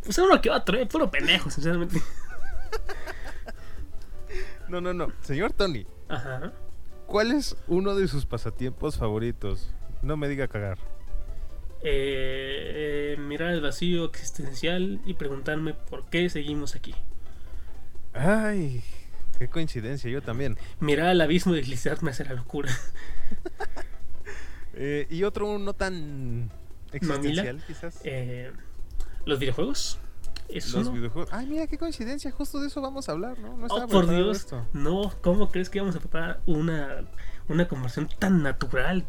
Pues uno que otro, eh, puro pendejo, sinceramente. No, no, no. Señor Tony, Ajá. ¿cuál es uno de sus pasatiempos favoritos? No me diga cagar. Eh, eh, mirar el vacío existencial y preguntarme por qué seguimos aquí. Ay, qué coincidencia, yo también. Mirar al abismo y deslizarme hacia la locura. Eh, y otro no tan existencial, quizás. Eh, Los videojuegos. Es Los uno. videojuegos. Ay, mira qué coincidencia, justo de eso vamos a hablar, ¿no? No Oh, por Dios. esto. No, ¿cómo crees que íbamos a preparar una, una conversación tan natural?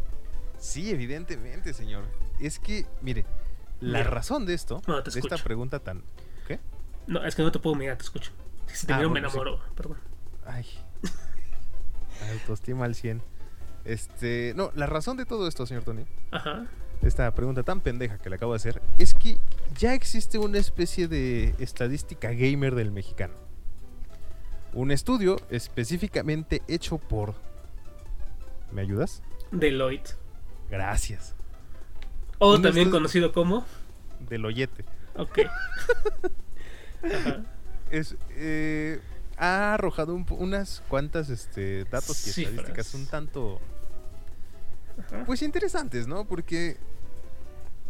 Sí, evidentemente, señor. Es que, mire, la Mira. razón de esto, No, te de esta pregunta tan. ¿Qué? No, es que no te puedo mirar, te escucho. Si te Ah, miro bueno, me sí. enamoro, perdón. Ay. Autoestima al 100. Este, no, la razón de todo esto, señor Tony, Ajá. esta pregunta tan pendeja que le acabo de hacer, es que ya existe una especie de estadística gamer del mexicano. Un estudio específicamente hecho por... ¿Me ayudas? Deloitte. Gracias. O Un también conocido como. Del Oyete. Ok. Ajá. Es, eh, ha arrojado un unas cuantas este, datos y Cifras. estadísticas un tanto... Ajá. Pues interesantes, ¿no? Porque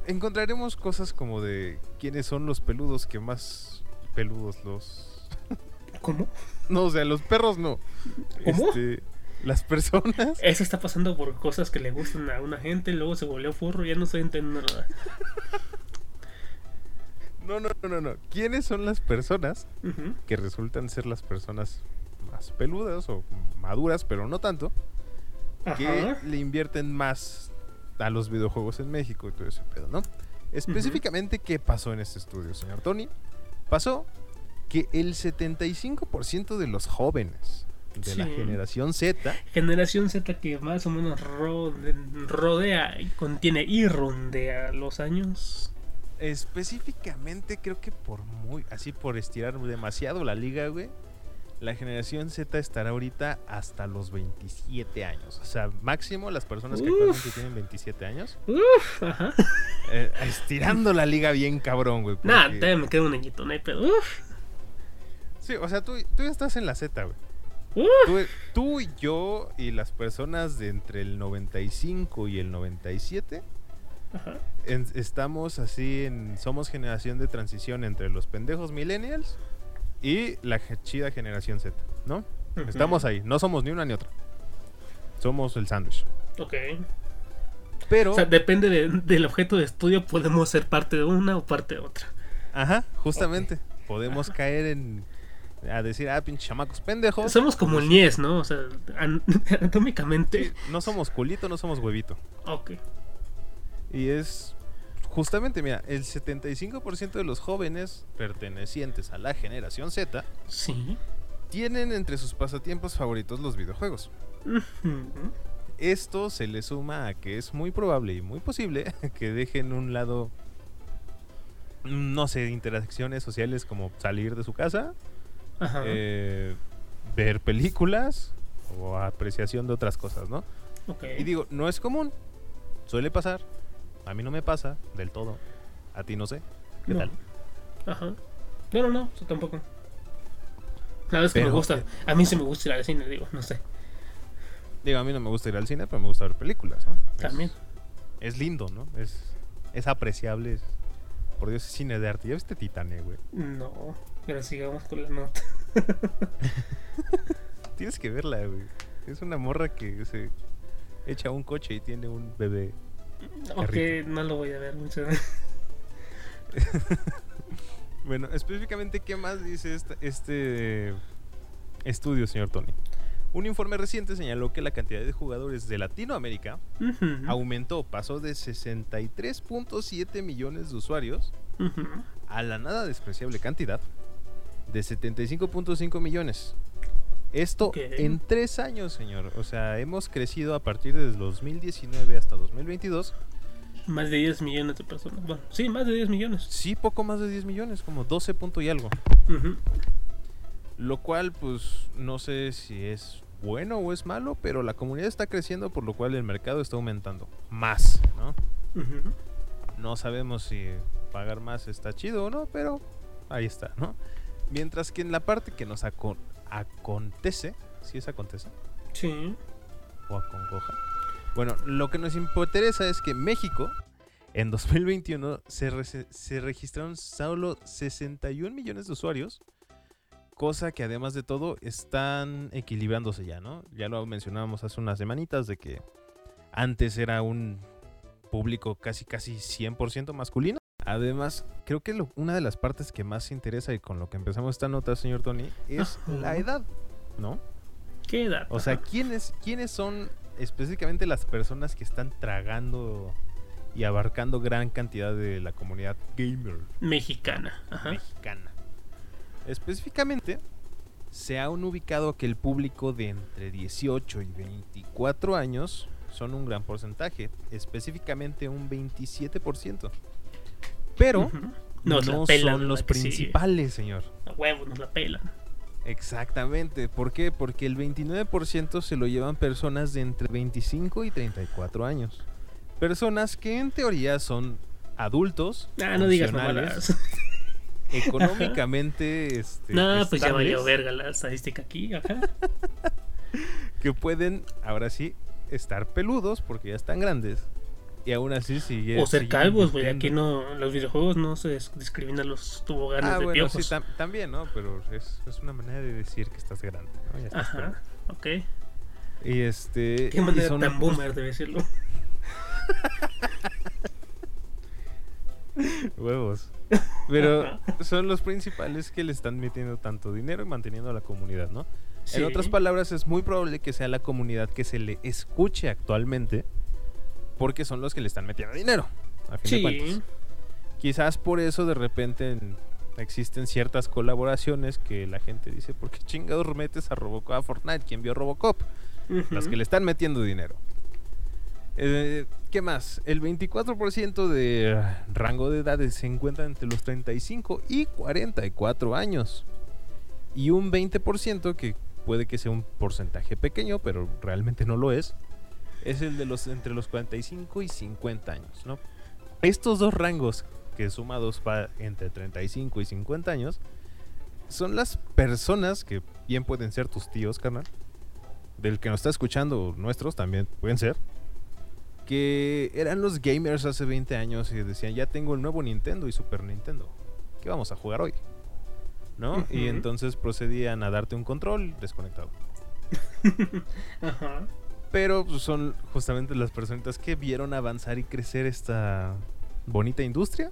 encontraremos cosas como de quiénes son los peludos que más peludos los... ¿Cómo? No, o sea, los perros no. ¿Cómo? Este, las personas... Eso está pasando por cosas que le gustan a una gente, luego se volvió furro, ya no estoy entendiendo nada. No, no, no, no, no. ¿Quiénes son las personas que resultan ser las personas más peludas o maduras, pero no tanto, que le invierten más a los videojuegos en México y todo ese pedo, ¿no? Específicamente, ¿qué pasó en este estudio, señor Tony? Pasó que el 75% de los jóvenes de la generación Z, Generación Z que más o menos rode- rodea y contiene y rondea los años. Específicamente creo que por muy, así por estirar demasiado la liga, güey, la generación Z estará ahorita hasta los 27 años. O sea, máximo las personas que Uf. actualmente tienen 27 años, Uf, ajá. eh, estirando la liga bien cabrón, güey. Nah, porque- todavía me queda un añito, no hay pedo. Uf, Sí, o sea, tú, tú ya estás en la Z, güey. Tú, tú y yo y las personas de entre el 95 y el 97 Ajá. en- estamos así en somos generación de transición entre los pendejos millennials y la chida generación Z, ¿no? Estamos ahí, no somos ni una ni otra. Somos el sándwich. Ok. Pero, O sea, depende de- del objeto de estudio, podemos ser parte de una o parte de otra. ajá, justamente, podemos caer en a decir, ah, pinche chamacos pendejos. Somos como el Nies, ¿no? O sea, an- anatómicamente. Sí, no somos culito, no somos huevito. Ok. Y es justamente, mira, el 75% de los jóvenes pertenecientes a la generación Z Sí. tienen entre sus pasatiempos favoritos los videojuegos. Esto se le suma a que es muy probable y muy posible que dejen un lado, no sé, interacciones sociales como salir de su casa, Ajá. eh, ver películas o apreciación de otras cosas, ¿no? Y digo, no es común, suele pasar, a mí no me pasa del todo, a ti no sé, ¿qué No. tal? Ajá. No, no, no, eso tampoco. La verdad es que Pero- me gusta. A mí sí me gusta ir al cine, digo, no sé. Digo, a mí no me gusta ir al cine, pero me gusta ver películas, ¿no? También. Es, lindo, ¿no? Es, es apreciable, es- por Dios, es cine de arte. ¿Ya viste Titane, güey? No, pero sigamos con la nota. Tienes que verla, güey. Es una morra que se echa un coche y tiene un bebé. Ok, Carrito. no lo voy a ver mucho. Bueno, específicamente, ¿qué más dice esta- este estudio, señor Tony? Un informe reciente señaló que la cantidad de jugadores de Latinoamérica aumentó, pasó de 63.7 millones de usuarios a la nada despreciable cantidad de 75.5 millones. Esto en tres años, señor. O sea, hemos crecido a partir de 2019 hasta 2022. Más de 10 millones de personas. Bueno, sí, más de 10 millones. Sí, poco más de 10 millones, como 12 punto y algo. Lo cual, pues, no sé si es bueno o es malo, pero la comunidad está creciendo, por lo cual el mercado está aumentando. Más, ¿no? No sabemos si pagar más está chido o no, pero ahí está, ¿no? Mientras que en la parte que nos acontece, si es acontece, Sí. o acongoja. Bueno, lo que nos interesa es que México, en 2021, se, se registraron solo 61 millones de usuarios, cosa que además de todo están equilibrándose ya, ¿no? Ya lo mencionábamos hace unas semanitas de que antes era un público casi casi 100% masculino. Además, creo que lo- una de las partes que más interesa y con lo que empezamos esta nota, señor Tony, es Ajá. la edad, ¿no? ¿Qué edad? O sea. ¿quiénes, ¿quiénes son específicamente las personas que están tragando y abarcando gran cantidad de la comunidad gamer Mexicana. Ajá. mexicana? Específicamente, se han ubicado que el público de entre 18 y 24 años son un gran porcentaje, específicamente un 27%. Pero Ujú. no Nos la pelan son la los principales, señor. A huevo, nos la pelan. Exactamente. ¿Por qué? Porque el 29% se lo llevan personas de entre 25 y 34 años. Personas que en teoría son adultos, Ah, no digas mamadas. económicamente este, no, pues ya valió verga la estadística aquí. Ajá. que pueden, ahora sí, estar peludos porque ya están grandes. Y aún así sigue. o ser calvos, güey. Aquí no, los videojuegos no se dis- discriminan los tuboganes Ah, de bueno, sí, piojos. tam- también, ¿no? Pero es, es una manera de decir que estás grande. ¿no? Ya estás Ajá, ok. peludo. Y este. Qué manera son- tan boomer de decirlo. Huevos. Pero son los principales que le están metiendo tanto dinero y manteniendo a la comunidad, ¿no? Sí. En otras palabras, es muy probable que sea la comunidad que se le escuche actualmente porque son los que le están metiendo dinero. A fin de Sí. cuentas. Quizás por eso de repente en- existen ciertas colaboraciones que la gente dice, ¿por qué chingados metes a Robocop a Fortnite? ¿Quién vio Robocop? Las que le están metiendo dinero. Eh, ¿Qué más? El 24% de rango de edades se encuentra entre los 35 y 44 años. Y un 20%, que puede que sea un porcentaje pequeño, pero realmente no lo es, es el de los entre los 45 y 50 años, ¿no? Estos dos rangos, que sumados para entre 35 y 50 años, son las personas que bien pueden ser tus tíos, carnal, del que nos está escuchando, nuestros también pueden ser, que eran los gamers hace 20 años y decían, ya tengo el nuevo Nintendo y Super Nintendo. ¿Qué vamos a jugar hoy? ¿no? Y entonces procedían a darte un control desconectado. Ajá. Pero pues, son justamente las personitas que vieron avanzar y crecer esta bonita industria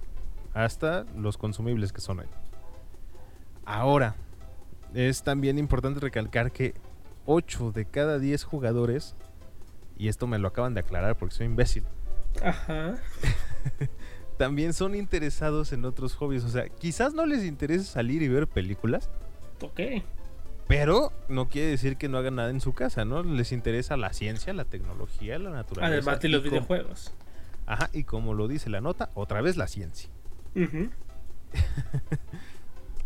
hasta los consumibles que son hoy. Ahora, es también importante recalcar que 8 de cada 10 jugadores, y esto me lo acaban de aclarar porque soy imbécil, Ajá. también son interesados en otros hobbies. O sea, quizás no les interese salir y ver películas, Ok. Pero no quiere decir que no hagan nada en su casa, ¿no? Les interesa la ciencia, la tecnología, la naturaleza. Además de y los videojuegos. Ajá, y como lo dice la nota, otra vez la ciencia. Ujú.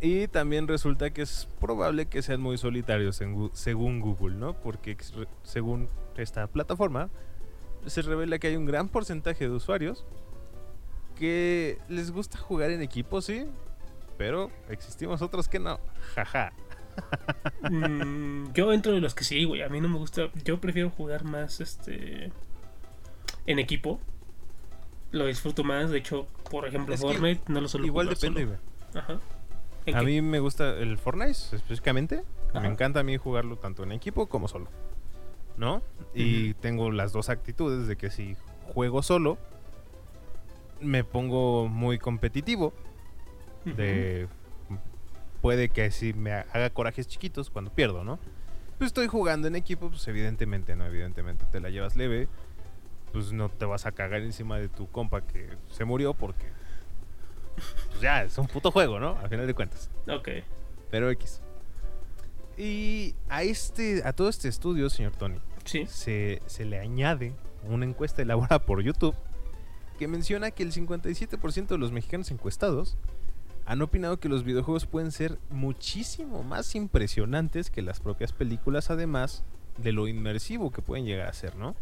Y también resulta que es probable que sean muy solitarios en según Google, ¿no? Porque según esta plataforma se revela que hay un gran porcentaje de usuarios que les gusta jugar en equipo, sí, pero existimos otros que no. Jaja. Mm, yo entro de los que sí, güey. A mí no me gusta. Yo prefiero jugar más este en equipo. Lo disfruto más. De hecho, por ejemplo, Es Fortnite no lo suelo Igual jugar depende, güey. Ajá. ¿En A qué? mí me gusta el Fortnite específicamente. Ajá. Me encanta a mí jugarlo tanto en equipo como solo. ¿No? Y tengo las dos actitudes de que si juego solo, me pongo muy competitivo. De. Puede que sí me ha- haga corajes chiquitos cuando pierdo, ¿no? Pues estoy jugando en equipo, pues evidentemente no, evidentemente te la llevas leve. Pues no te vas a cagar encima de tu compa que se murió porque. Pues ya, es un puto juego, ¿no? A final de cuentas. Ok. Pero X. Y a este, a todo este estudio, señor Tony, Sí. se, se le añade una encuesta elaborada por YouTube que menciona que el 57% de los mexicanos encuestados han opinado que los videojuegos pueden ser muchísimo más impresionantes que las propias películas, además de lo inmersivo que pueden llegar a ser, ¿no?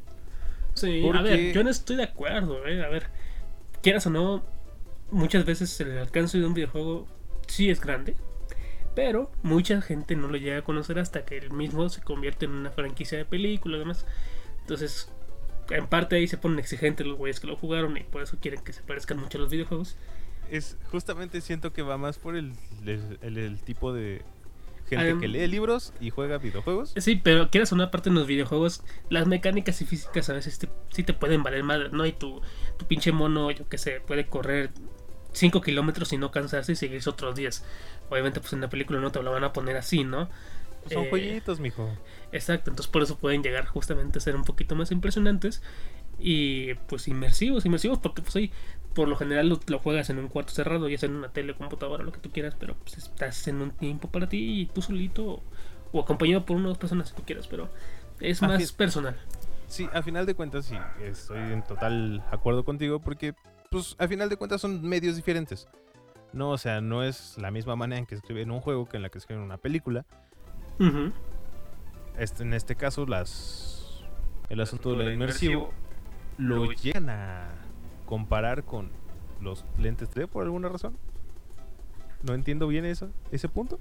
Sí, a ver, yo no estoy de acuerdo, eh. A ver, quieras o no, muchas veces el alcance de un videojuego sí es grande, pero mucha gente no lo llega a conocer hasta que el mismo se convierte en una franquicia de película y demás. Entonces, en parte ahí se ponen exigentes los güeyes que lo jugaron y por eso quieren que se parezcan mucho a los videojuegos. Es justamente siento que va más por el, el- el- el tipo de gente que lee libros y juega videojuegos. Sí, pero quieras o no, aparte en los videojuegos, las mecánicas y físicas a veces te, sí te pueden valer madre, ¿no? Y tu, tu pinche mono, yo que sé, puede correr 5 kilómetros y no cansarse y seguirse otros 10. Obviamente, pues en la película no te lo van a poner así, ¿no? Son Eh, jueguitos, mijo. Exacto, entonces por eso pueden llegar justamente a ser un poquito más impresionantes y pues inmersivos, inmersivos porque pues ahí por lo general lo, lo juegas en un cuarto cerrado, ya sea en una tele, computadora, lo que tú quieras, pero pues estás en un tiempo para ti y tú solito o acompañado por una o dos personas si tú quieras, pero es más personal. Sí, a final de cuentas sí, estoy en total acuerdo contigo porque, pues, a final de cuentas son medios diferentes. No, o sea, no es la misma manera en que escriben un juego que en la que escriben una película. Este, en este caso, las el asunto de lo inmersivo lo llegan a comparar con los lentes 3D por alguna razón. No entiendo bien eso, ese punto.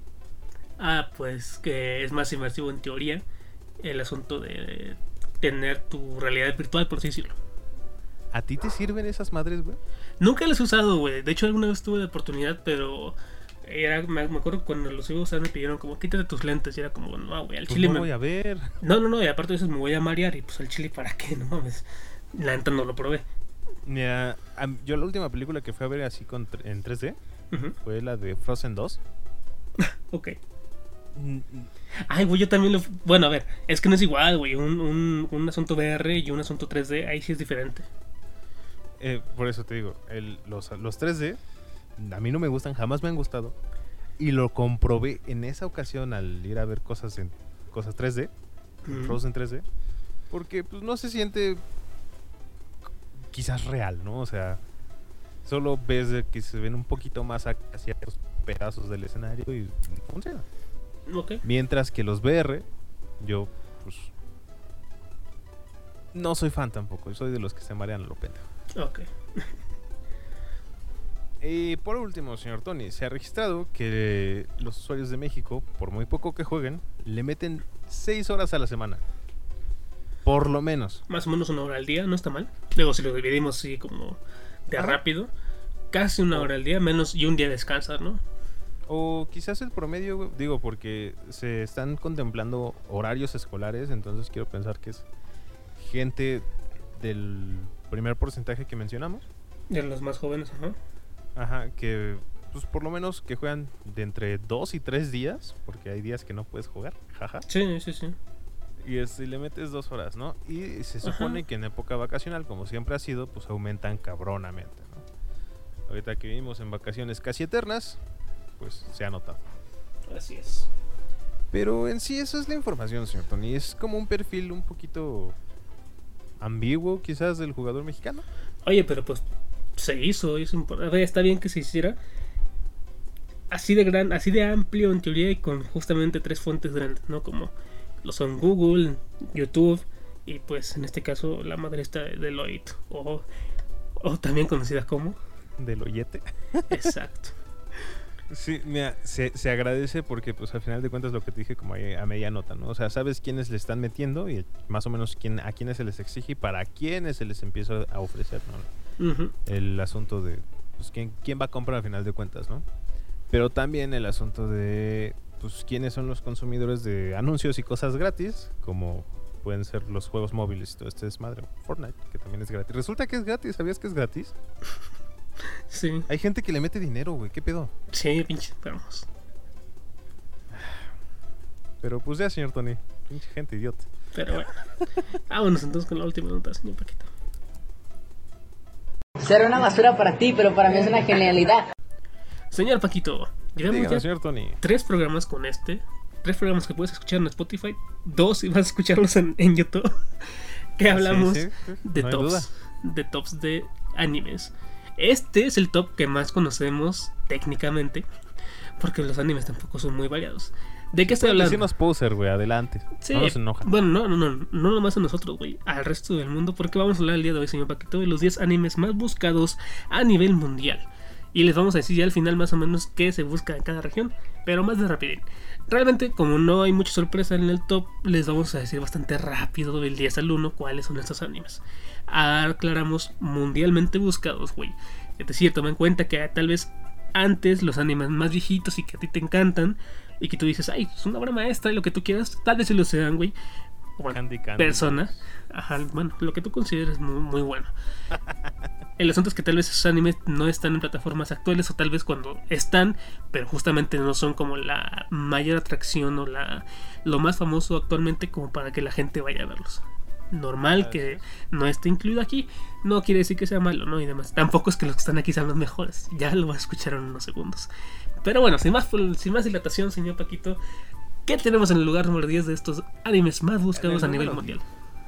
Ah, pues que es más inmersivo en teoría el asunto de tener tu realidad virtual, por así decirlo. ¿A ti te sirven esas madres, güey? Nunca las he usado, güey. De hecho, alguna vez tuve la oportunidad, pero era, me, me acuerdo cuando los iba a usar me pidieron como quítate tus lentes y era como, no, güey, al Pues chile no me... voy a ver. No, no, no, y aparte de eso me voy a marear y pues al chile para qué, no mames. La neta no lo probé. Mira, yo la última película que fui a ver así con, en 3D Ujú, fue la de Frozen 2. Ok. Mm, Ay, güey, yo también lo... Bueno, a ver, es que no es igual, güey. Un, un, un asunto VR y un asunto 3D, ahí sí es diferente. eh, por eso te digo, el- los, los 3D a mí no me gustan, jamás me han gustado. Y lo comprobé en esa ocasión al ir a ver cosas en cosas 3D, Ujú. Frozen 3D, porque pues no se siente quizás real, ¿no? O sea, solo ves que se ven un poquito más hacia los pedazos del escenario y funciona. Ok. Mientras que los VR, yo pues no soy fan tampoco, soy de los que se marean a lo pendejo. Ok. Y por último, señor Tony, se ha registrado que los usuarios de México, por muy poco que jueguen, le meten 6 horas a la semana. Por lo menos. Más o menos una hora al día, no está mal. Luego si lo dividimos así como de Ajá. rápido, casi una hora al día, menos y un día descansas, ¿no? O quizás el promedio, digo, porque se están contemplando horarios escolares, entonces quiero pensar que es gente del primer porcentaje que mencionamos. De los más jóvenes, ajá. Ajá, que pues por lo menos que juegan de entre dos y tres días, porque hay días que no puedes jugar, jaja. Sí, sí, sí. Y este, le metes dos horas, ¿no? Y se supone Ajá. que en época vacacional, como siempre ha sido, pues aumentan cabronamente, ¿no? Ahorita que vivimos en vacaciones casi eternas, pues se ha notado. Así es. Pero en sí eso es la información, señor Tony. Es como un perfil un poquito Ambiguo quizás del jugador mexicano. Oye, pero pues se hizo, es está bien que se hiciera así de gran, así de amplio en teoría y con justamente tres fuentes grandes, ¿no? Como lo son Google, YouTube y pues en este caso la madre está de Deloitte o, o también conocida como Del oyete. exacto. Sí, mira, se, se agradece porque pues al final de cuentas lo que te dije como a media nota, ¿no? O sea, sabes quiénes le están metiendo y más o menos quién, a quiénes se les exige y para quiénes se les empieza a ofrecer, ¿no? El asunto de pues, ¿quién, quién va a comprar al final de cuentas, ¿no? Pero también el asunto de pues quiénes son los consumidores de anuncios y cosas gratis, como pueden ser los juegos móviles y todo este desmadre. Fortnite, que también es gratis. Resulta que es gratis, ¿sabías que es gratis? Sí, Hay gente que le mete dinero, güey. ¿Qué pedo? sí, pinche enfermos. Pero pues ya, señor Tony, pinche gente idiota. Pero bueno. Vámonos entonces con la última nota, señor Paquito. Será una basura para ti, pero para mí es una genialidad. Señor Paquito, llevamos Dígame, ya señor Tony. tres programas con este. Tres programas que puedes escuchar en Spotify. Dos y vas a escucharlos en, en YouTube. Que hablamos Sí, sí, sí, de duda. tops. De tops de animes. Este es el top que más conocemos técnicamente. Porque los animes tampoco son muy variados. ¿De qué estoy hablando? Decimos poser, güey, adelante. Sí, No nos enoja. Bueno, no, no, no, no nomás a nosotros, güey, al resto del mundo, porque vamos a hablar el día de hoy, señor Paquito, de los 10 animes más buscados a nivel mundial. Y les vamos a decir ya al final más o menos qué se busca en cada región, pero más de rapidín. Realmente, como no hay mucha sorpresa en el top, les vamos a decir bastante rápido del 10 al 1 cuáles son estos animes. Aclaramos mundialmente buscados, güey. Es decir, toma en cuenta que tal vez antes los animes más viejitos y que a ti te encantan y que tú dices, ay, es una obra maestra y lo que tú quieras, tal vez sí lo sean, güey. Bueno, Candy Candy. persona, ajá, bueno, lo que tú consideres muy, muy bueno. El asunto es que tal vez esos animes no están en plataformas actuales o tal vez cuando están, pero justamente no son como la mayor atracción o la lo más famoso actualmente como para que la gente vaya a verlos. Normal que no esté incluido aquí, no quiere decir que sea malo, ¿no? Y demás. Tampoco es que los que están aquí sean los mejores. Ya lo vas a escuchar en unos segundos. Pero bueno, sin más, sin más dilatación, señor Paquito, ¿qué tenemos en el lugar número 10 de estos animes más buscados a nivel mundial?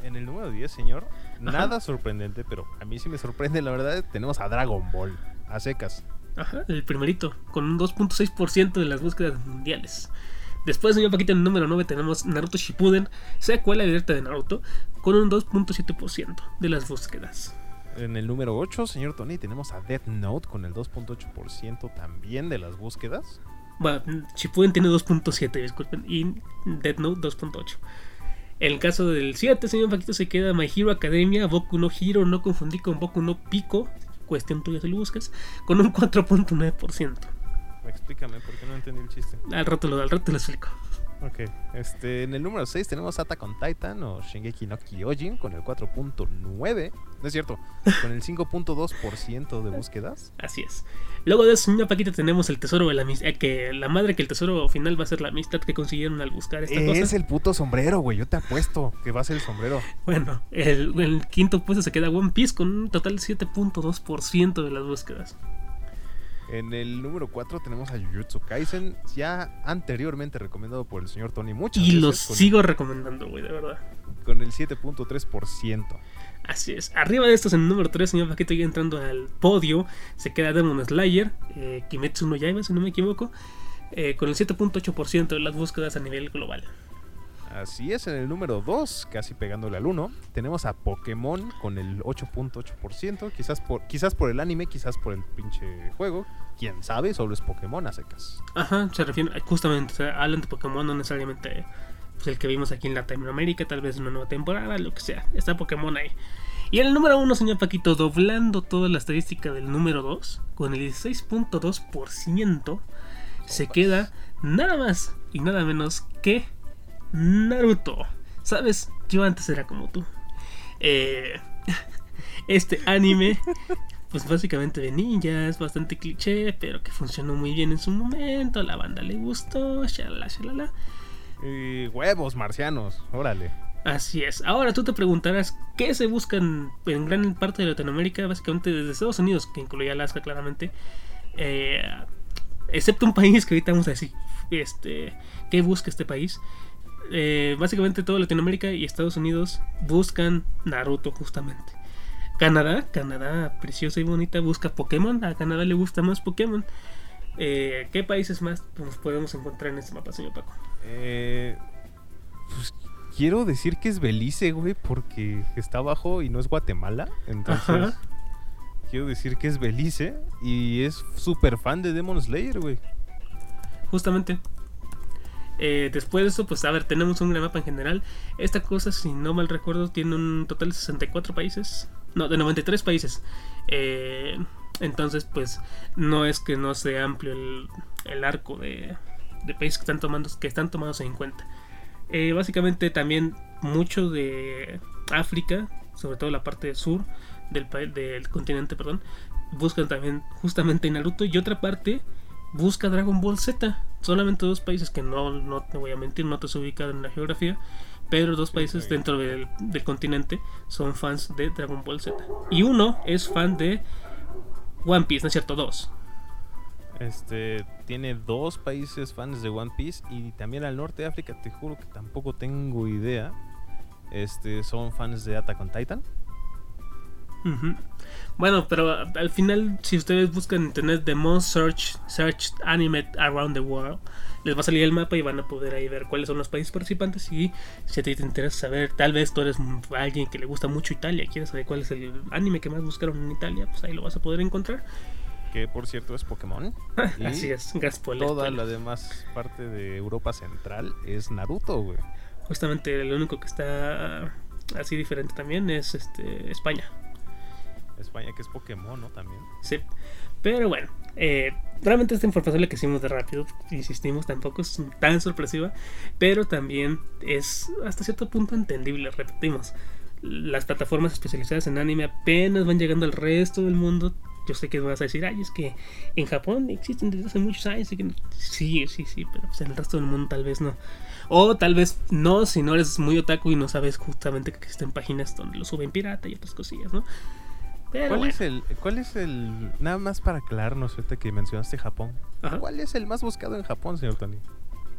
10 En el número 10, señor, nada sorprendente, pero a mí sí me sorprende, la verdad, tenemos a Dragon Ball, a secas. Ajá, el primerito, con un 2.6% de las búsquedas mundiales. Después, señor Paquito, en el número 9 tenemos Naruto Shippuden, secuela directa de Naruto, con un 2.7% de las búsquedas. En el número 8, señor Tony, tenemos a Death Note con el 2.8% también de las búsquedas. Bueno, Shippuden tiene 2.7, disculpen, y Death Note 2.8. En el caso del 7, señor Paquito, se queda My Hero Academia, Boku no Hero, no confundí con Boku no Pico, cuestión tuya si lo buscas, con un 4.9%. Explícame, porque no entendí el chiste. Al rato lo, al rato lo explico. Ok, este, en el número 6 tenemos Attack on Titan o Shingeki no Kyojin con el 4.9. No es cierto, con el 5.2% de búsquedas. Así es. Luego de eso, señor Paquito, tenemos el tesoro de la amistad. que la madre que el tesoro final va a ser la amistad que consiguieron al buscar esta cosa. Es el puto sombrero, güey. Yo te apuesto que va a ser el sombrero. Bueno, el, el quinto puesto se queda One Piece con un total de 7.2% de las búsquedas. En el número 4 tenemos a Jujutsu Kaisen, ya anteriormente recomendado por el señor Tony muchas Y los sigo recomendando, güey, de verdad. Con el 7.3%. Así es. Arriba de estos, en el número 3, señor Paquito, ya entrando al podio, se queda Demon Slayer, eh, Kimetsu no Yaiba, si no me equivoco, eh, con el 7.8% de las búsquedas a nivel global. Así es, en el número 2, casi pegándole al 1, tenemos a Pokémon con el 8.8%. Quizás por, quizás por el anime, quizás por el pinche juego. Quién sabe, solo es Pokémon a secas. Ajá, se refiere justamente, o sea, hablan de Pokémon, no necesariamente pues, el que vimos aquí en Latinoamérica, tal vez una nueva temporada, lo que sea. Está Pokémon ahí. Y en el número 1, señor Paquito, doblando toda la estadística del número 2, con el 16.2%, se queda nada más y nada menos que Naruto. ¿Sabes? Yo antes era como tú. Eh, este anime, pues básicamente de ninjas, bastante cliché, pero que funcionó muy bien en su momento. La banda le gustó, shalala, shalala. Y huevos marcianos, órale. Así es. Ahora tú te preguntarás qué se buscan en gran parte de Latinoamérica, básicamente desde Estados Unidos, que incluye Alaska claramente, eh, excepto un país que ahorita vamos a decir, este, qué busca este país. Eh, básicamente toda Latinoamérica y Estados Unidos buscan Naruto justamente. Canadá, Canadá preciosa y bonita, busca Pokémon. A Canadá le gusta más Pokémon. Eh, ¿Qué países más nos podemos encontrar en este mapa, señor Paco? Eh, pues quiero decir que es Belice, güey, porque está abajo y no es Guatemala. Entonces, Ajá. quiero decir que es Belice y es súper fan de Demon Slayer, güey. Justamente. Eh, después de eso, pues a ver, tenemos un gran mapa en general. Esta cosa, si no mal recuerdo, tiene un total de 64 países. No, de 93 países. Eh, entonces, pues no es que no sea amplio el, el arco de, de países que están, tomando, que están tomados en cuenta. Eh, básicamente también mucho de África, sobre todo la parte sur del, del continente, perdón, buscan también justamente Naruto y otra parte busca Dragon Ball Z. Solamente dos países que no, no te voy a mentir, no te has ubicado en la geografía, pero dos países dentro del, del continente son fans de Dragon Ball Z. Y uno es fan de One Piece, ¿no es cierto? Dos. Este tiene dos países fans de One Piece y también al norte de África, te juro que tampoco tengo idea. Este son fans de Attack on Titan. Bueno, pero al final, si ustedes buscan en internet The Most Search, Search Anime Around the World, les va a salir el mapa y van a poder ahí ver cuáles son los países participantes. Y si a ti te interesa saber, tal vez tú eres alguien que le gusta mucho Italia, quieres saber cuál es el anime que más buscaron en Italia, pues ahí lo vas a poder encontrar. que por cierto es Pokémon. y Así es, Gaspol. Toda la demás parte de Europa Central es Naruto, güey. Justamente lo único que está así diferente también es este España. España que es Pokémon, ¿no? También. Sí. Pero bueno, eh, realmente esta información la que hicimos de rápido, insistimos, tampoco es tan sorpresiva, pero también es hasta cierto punto entendible, repetimos. Las plataformas especializadas en anime apenas van llegando al resto del mundo. Yo sé que vas a decir, ay, es que en Japón existen desde hace muchos años. y que no". Sí, sí, sí, pero pues en el resto del mundo tal vez no. O tal vez no, si no eres muy otaku y no sabes justamente que existen páginas donde lo suben pirata y otras cosillas, ¿no? Pero ¿Cuál bueno. es el cuál es el nada más para aclararnos ahorita que mencionaste Japón? Ajá. ¿Cuál es el más buscado en Japón, señor Tony?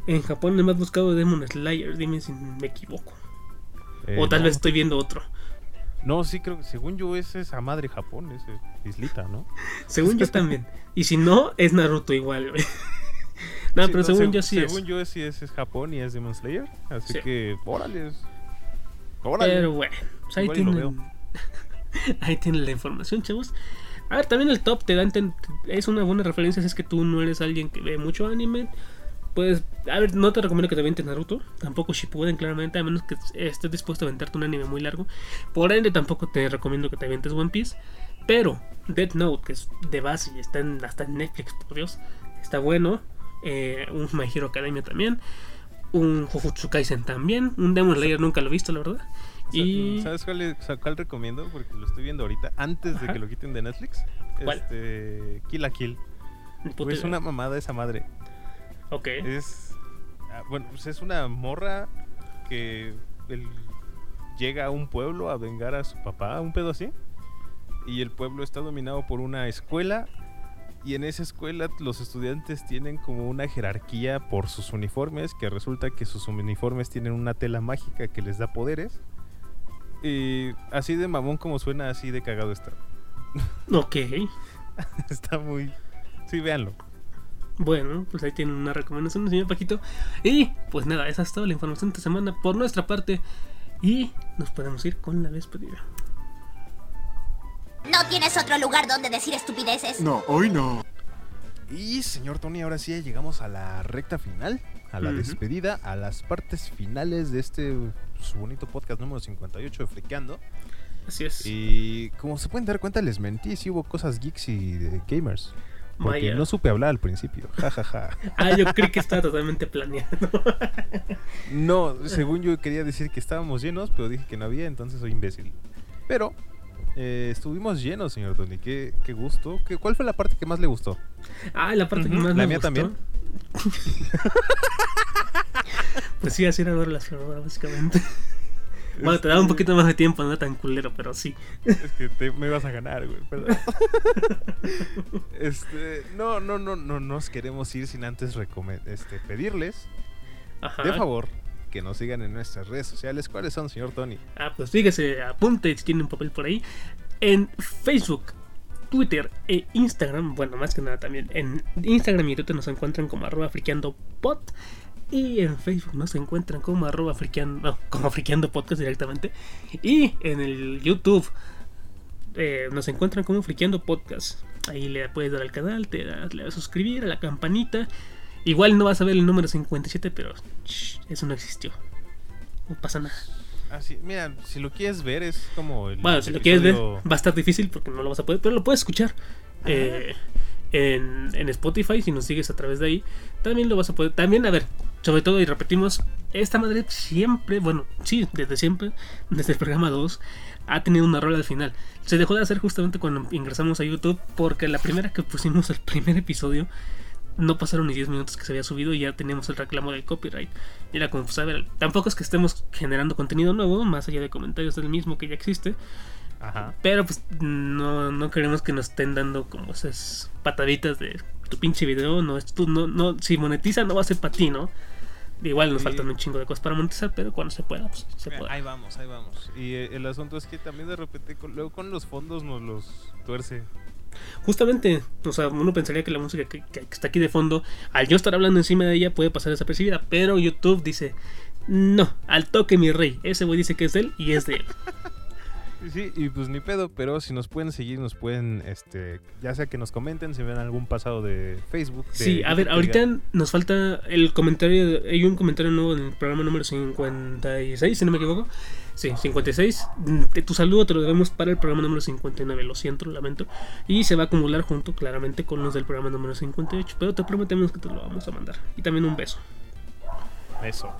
En Japón el más buscado Demon Slayer, dime si me equivoco. Eh, o tal no. vez estoy viendo otro. No, sí creo que según yo es esa madre Japón, ese islita, ¿no? Según yo también. Y si no, es Naruto igual, güey. No, Sí, pero según seg- yo sí Según es. yo sí es, es Japón y es Demon Slayer, así Sí. que órale. es- Órale. Pero bueno, pues ahí tienen. ahí tienen la información, chavos. A ver, también el top te da es una buena referencia si es que tú no eres alguien que ve mucho anime. Pues, a ver, no te recomiendo que te avientes Naruto, tampoco Shippuden claramente, a menos que estés dispuesto a aventarte un anime muy largo. Por ende, tampoco te recomiendo que te avientes One Piece. Pero Death Note, que es de base y está hasta en Netflix, por Dios, está bueno. Eh, un My Hero Academia también. Un Jujutsu Kaisen también. Un Demon Slayer nunca lo he visto, la verdad. Y ¿Sabes cuál, es- sa- cuál recomiendo? Porque lo estoy viendo ahorita, antes de que lo quiten de Netflix. ¿Cuál? Este, Kill la Kill. Puta es una mamada esa madre. Ok. Es. ah, Bueno, pues es una morra que llega a un pueblo a vengar a su papá, un pedo así. Y el pueblo está dominado por una escuela. Y en esa escuela los estudiantes tienen como una jerarquía por sus uniformes, que resulta que sus uniformes tienen una tela mágica que les da poderes. Y así de mamón como suena, así de cagado está. Ok. está muy... Sí, véanlo. Bueno, pues ahí tienen una recomendación, señor Paquito. Y pues nada, esa es toda la información de esta semana por nuestra parte. Y nos podemos ir con la despedida. ¿No tienes otro lugar donde decir estupideces? No, hoy no. Y señor Tony, ahora sí llegamos a la recta final, a la despedida, a las partes finales de este su bonito podcast número 58 de Friqueando. Así es. Y como se pueden dar cuenta, les mentí, sí hubo cosas geeks y de gamers. Porque Vaya. no supe hablar al principio. Ja, ja, ja. Ah, yo creí que estaba totalmente planeado. No, según yo quería decir que estábamos llenos, pero dije que no había, entonces soy imbécil. Pero eh, estuvimos llenos, señor Tony. Qué, qué gusto. ¿Qué, ¿Cuál fue la parte que más le gustó? Ah, la parte que Ujú, más la me mía gustó. también. pues sí, así era la sonora, básicamente. Bueno, te daba un poquito más de tiempo, no era tan culero, pero sí. Es que te- me vas a ganar, güey, perdón. este, no, no, no, no nos queremos ir sin antes este, pedirles, Ajá. de favor, que nos sigan en nuestras redes sociales. ¿Cuáles son, señor Tony? Ah, pues fíjese, apunte si tiene un papel por ahí. En Facebook, Twitter e Instagram, bueno, más que nada también. En Instagram y Twitter nos encuentran como arroba friqueandopod. Y en Facebook nos encuentran como arroba friqueando, no, como friqueando podcast directamente. Y en el YouTube eh, nos encuentran como friqueando podcast. Ahí le puedes dar al canal, te das, le das a suscribir a la campanita. Igual no vas a ver el número 57, pero shh, eso no existió. No pasa nada. Ah, sí, mira, si lo quieres ver es como el Bueno, si lo quieres ver, va a estar difícil porque no lo vas a poder, pero lo puedes escuchar eh, en, en Spotify si nos sigues a través de ahí. También lo vas a poder. También, a ver, sobre todo, y repetimos, esta madre siempre, bueno, sí, desde siempre, desde el programa 2, ha tenido una rola al final. Se dejó de hacer justamente cuando ingresamos a YouTube porque la primera que pusimos, el primer episodio, no pasaron ni 10 minutos que se había subido y ya teníamos el reclamo del copyright. Y era como, pues a ver, tampoco es que estemos generando contenido nuevo, más allá de comentarios del mismo que ya existe. Ajá. Pero pues no, no queremos que nos estén dando como esas pataditas de tu pinche video. No, es tú, no, no, si monetiza no va a ser para ti, ¿no? Igual nos faltan un chingo de cosas para monetizar, pero cuando se pueda, pues se Mira, puede. Ahí vamos, ahí vamos. Y eh, el asunto es que también de repente, con- luego con los fondos nos los tuerce. Justamente, o sea, uno pensaría que la música que, que está aquí de fondo, al yo estar hablando encima de ella, puede pasar desapercibida, pero YouTube dice, no, al toque mi rey, ese güey dice que es de él y es de él. Sí, y pues ni pedo, pero si nos pueden seguir, nos pueden, este, ya sea que nos comenten si ven algún pasado de Facebook. de Sí, a ver, ahorita nos falta el comentario. hay un comentario nuevo en el programa número 56, si no me equivoco. Sí, 56. Mm, te- Tu saludo te lo debemos para el programa número 59. Lo siento, lo lamento. Y se va a acumular junto, claramente, con los del programa número 58. Pero te prometemos que te lo vamos a mandar. Y también un beso. Eso.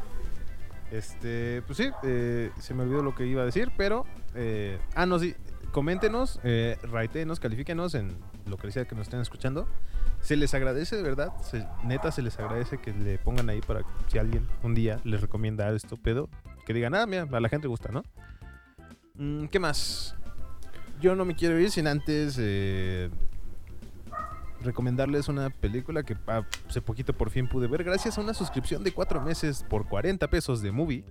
Este, pues sí, eh, se me olvidó lo que iba a decir, pero. Eh, ah, no, sí. Coméntenos, eh, ratenos, califíquenos en lo que sea que nos estén escuchando. Se les agradece, de verdad. neta, se les agradece que le pongan ahí para si alguien un día les recomienda esto, pedo, que digan, ah, mira, a la gente gusta, ¿no? Mm, ¿Qué más? Yo no me quiero ir sin antes eh, recomendarles una película que ah, hace poquito por fin pude ver gracias a una suscripción de cuatro meses por 40 pesos de Movie.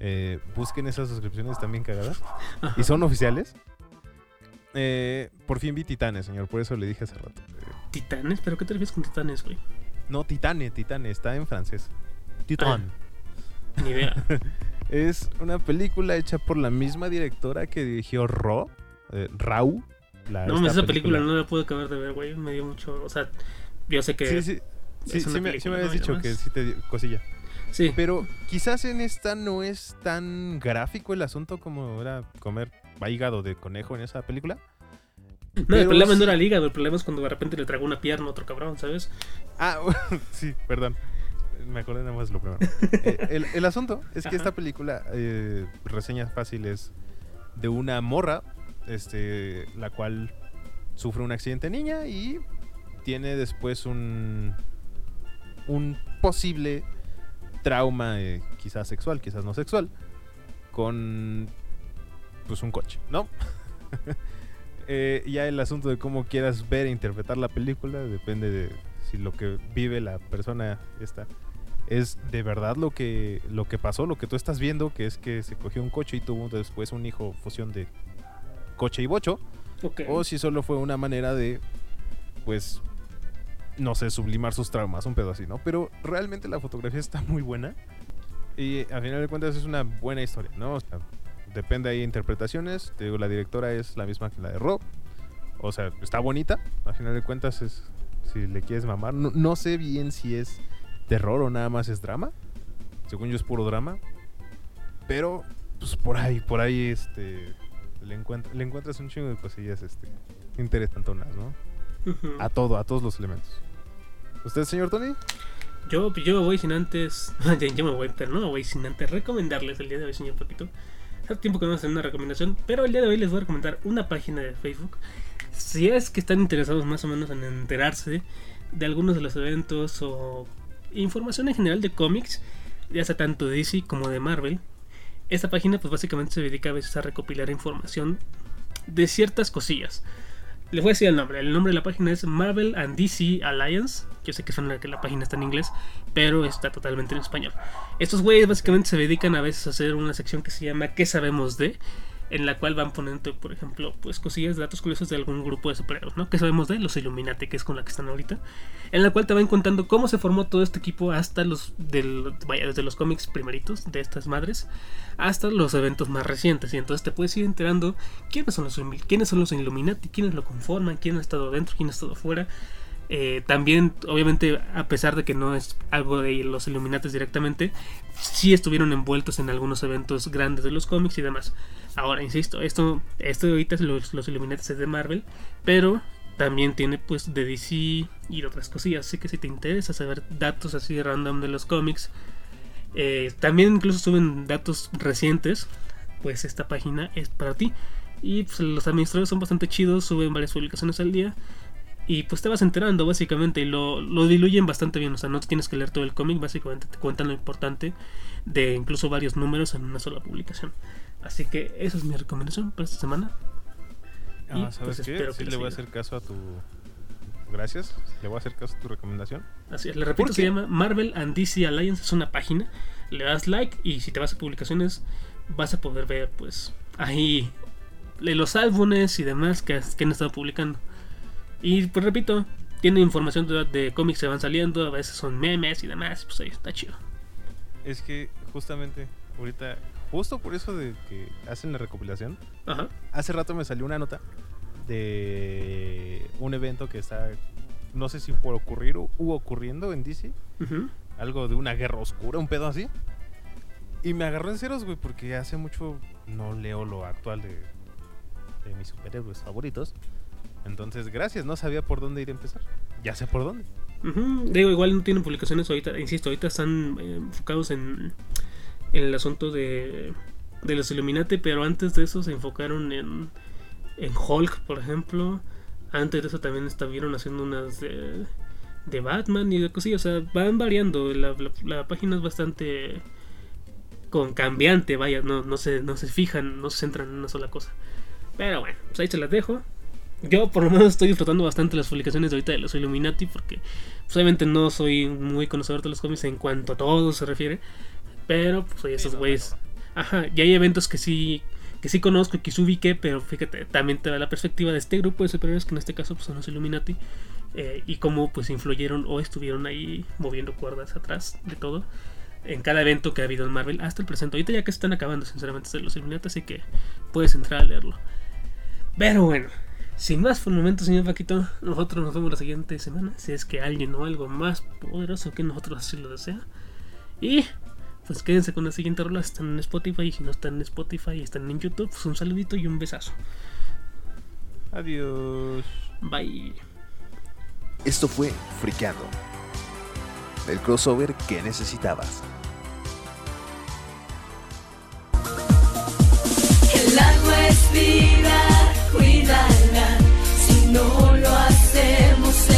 Eh, busquen esas suscripciones también cagadas. Ajá. Y son oficiales. Eh, por fin vi Titanes, señor. Por eso le dije hace rato. ¿Titanes? ¿Pero qué te refieres con titanes, güey? no, Titane, Titane. Está en francés. Titan. Ni idea. Es una película hecha por la misma directora que dirigió Raw. eh, Raw. la- No, esa película no la pude acabar de ver, güey. Me dio mucho. O sea, yo sé que. Sí, sí. Sí, sí me, sí me habías dicho que sí te dio cosilla. Sí. Pero quizás en esta no es tan gráfico el asunto como era comer hígado de conejo en esa película. No, el problema sí- no era el hígado, el problema es cuando de repente le tragó una pierna a otro cabrón, ¿sabes? Ah, sí, perdón. Me acordé nada más lo primero. Eh, el, el asunto es que Ajá. esta película, eh, reseñas fáciles, de una morra, este, la cual sufre un accidente niña y tiene después un, un posible trauma, eh, quizás sexual, quizás no sexual, con pues un coche, ¿no? Eh, ya el asunto de cómo quieras ver e interpretar la película depende de si lo que vive la persona esta es de verdad lo que lo que pasó, lo que tú estás viendo, que es que se cogió un coche y tuvo después un hijo fusión de coche y bocho, o si solo fue una manera de pues no sé, sublimar sus traumas, un pedo así, ¿no? Pero realmente la fotografía está muy buena y a final de cuentas es una buena historia, ¿no? O sea, depende ahí de interpretaciones. Te digo, la directora es la misma que la de Rob. O sea, está bonita. A final de cuentas es si le quieres mamar. No, no sé bien si es terror o nada más es drama. Según yo es puro drama. Pero pues por ahí, por ahí este le, le encuentras un chingo de cosillas este interesantonas, ¿no? A todo, a todos los elementos. ¿Usted, señor Tony? Yo, yo voy sin antes. yo me voy, pero no voy sin antes recomendarles el día de hoy, señor Paquito. Hace tiempo que no hacen una recomendación, pero el día de hoy les voy a recomendar una página de Facebook. Si es que están interesados más o menos en enterarse de algunos de los eventos o información en general de cómics, ya sea tanto de DC como de Marvel, esta página pues básicamente se dedica a veces a recopilar información de ciertas cosillas. Les voy a decir el nombre. El nombre de la página es Marvel and DC Alliance. Yo sé que suena que la página está en inglés, pero está totalmente en español. Estos güeyes básicamente se dedican a veces a hacer una sección que se llama ¿Qué sabemos de? En la cual van poniendo, por ejemplo, pues cosillas, datos curiosos de algún grupo de superhéroes, ¿no? ¿Qué sabemos de? Los Illuminati, que es con la que están ahorita. En la cual te van contando cómo se formó todo este equipo hasta los, del, vaya, desde los cómics primeritos de estas madres hasta los eventos más recientes. Y entonces te puedes ir enterando quiénes son los, quiénes son los Illuminati, quiénes lo conforman, quién ha estado dentro, quién ha estado fuera. Eh, también, obviamente, a pesar de que no es algo de los Illuminati directamente, sí estuvieron envueltos en algunos eventos grandes de los cómics y demás. Ahora, insisto, esto, esto ahorita es los, los Illuminati es de Marvel, pero también tiene pues de DC y otras cosillas. Así que si te interesa saber datos así random de los cómics, eh, también incluso suben datos recientes, pues esta página es para ti. Y pues, los administradores son bastante chidos, suben varias publicaciones al día. Y pues te vas enterando básicamente y lo, lo diluyen bastante bien. O sea, no tienes que leer todo el cómic, básicamente te cuentan lo importante de incluso varios números en una sola publicación. Así que esa es mi recomendación para esta semana. Y, Ah, ¿Sabes pues, qué? espero que Sí, les le voy a hacer caso a tu. Gracias. Le voy a hacer caso a tu recomendación. Así es, le repito, ¿Por se llama Marvel and DC Alliance, es una página. Le das like y si te vas a publicaciones vas a poder ver pues ahí los álbumes y demás que, que han estado publicando. Y pues repito, tiene información de, de cómics que van saliendo, a veces son memes y demás, pues ahí está chido. Es que justamente ahorita, justo por eso de que hacen la recopilación, Ajá. hace rato me salió una nota de un evento que está, no sé si por ocurrir o u ocurriendo en DC, algo de una guerra oscura, un pedo así. Y me agarró en ceros, güey, porque hace mucho no leo lo actual de, de mis superhéroes favoritos. Entonces, gracias, no sabía por dónde ir a empezar. Ya sé por dónde. Digo, igual no tienen publicaciones ahorita, insisto, ahorita están eh, enfocados en, el asunto de, de los Illuminati, pero antes de eso se enfocaron en, en Hulk, por ejemplo. Antes de eso también estuvieron haciendo unas de, de Batman y de cosillas, o sea, van variando. La, la- la página es bastante con cambiante, vaya, no, no, se, no se fijan, no se centran en una sola cosa. Pero bueno, pues ahí se las dejo. Yo por lo menos estoy disfrutando bastante las publicaciones de ahorita de los Illuminati porque pues, obviamente no soy muy conocedor de los cómics en cuanto a todo se refiere. Pero pues oye, esos güeyes. Ajá, y hay eventos que sí que sí conozco y que sí ubiqué, pero fíjate, también te da la perspectiva de este grupo de superhéroes que en este caso pues, son los Illuminati eh, y cómo pues influyeron o estuvieron ahí moviendo cuerdas atrás de todo en cada evento que ha habido en Marvel hasta el presente. Ahorita ya que se están acabando sinceramente de los Illuminati, así que puedes entrar a leerlo. Pero bueno, sin más por el momento, señor Paquito, nosotros nos vemos la siguiente semana. Si es que alguien o algo más poderoso que nosotros así lo desea. Y pues quédense con la siguiente rola. si Están en Spotify. Y si no están en Spotify y están en YouTube, pues un saludito y un besazo. Adiós. Bye. Esto fue Friqueando. El crossover que necesitabas. El agua es vida, cuídala. Si no lo hacemos,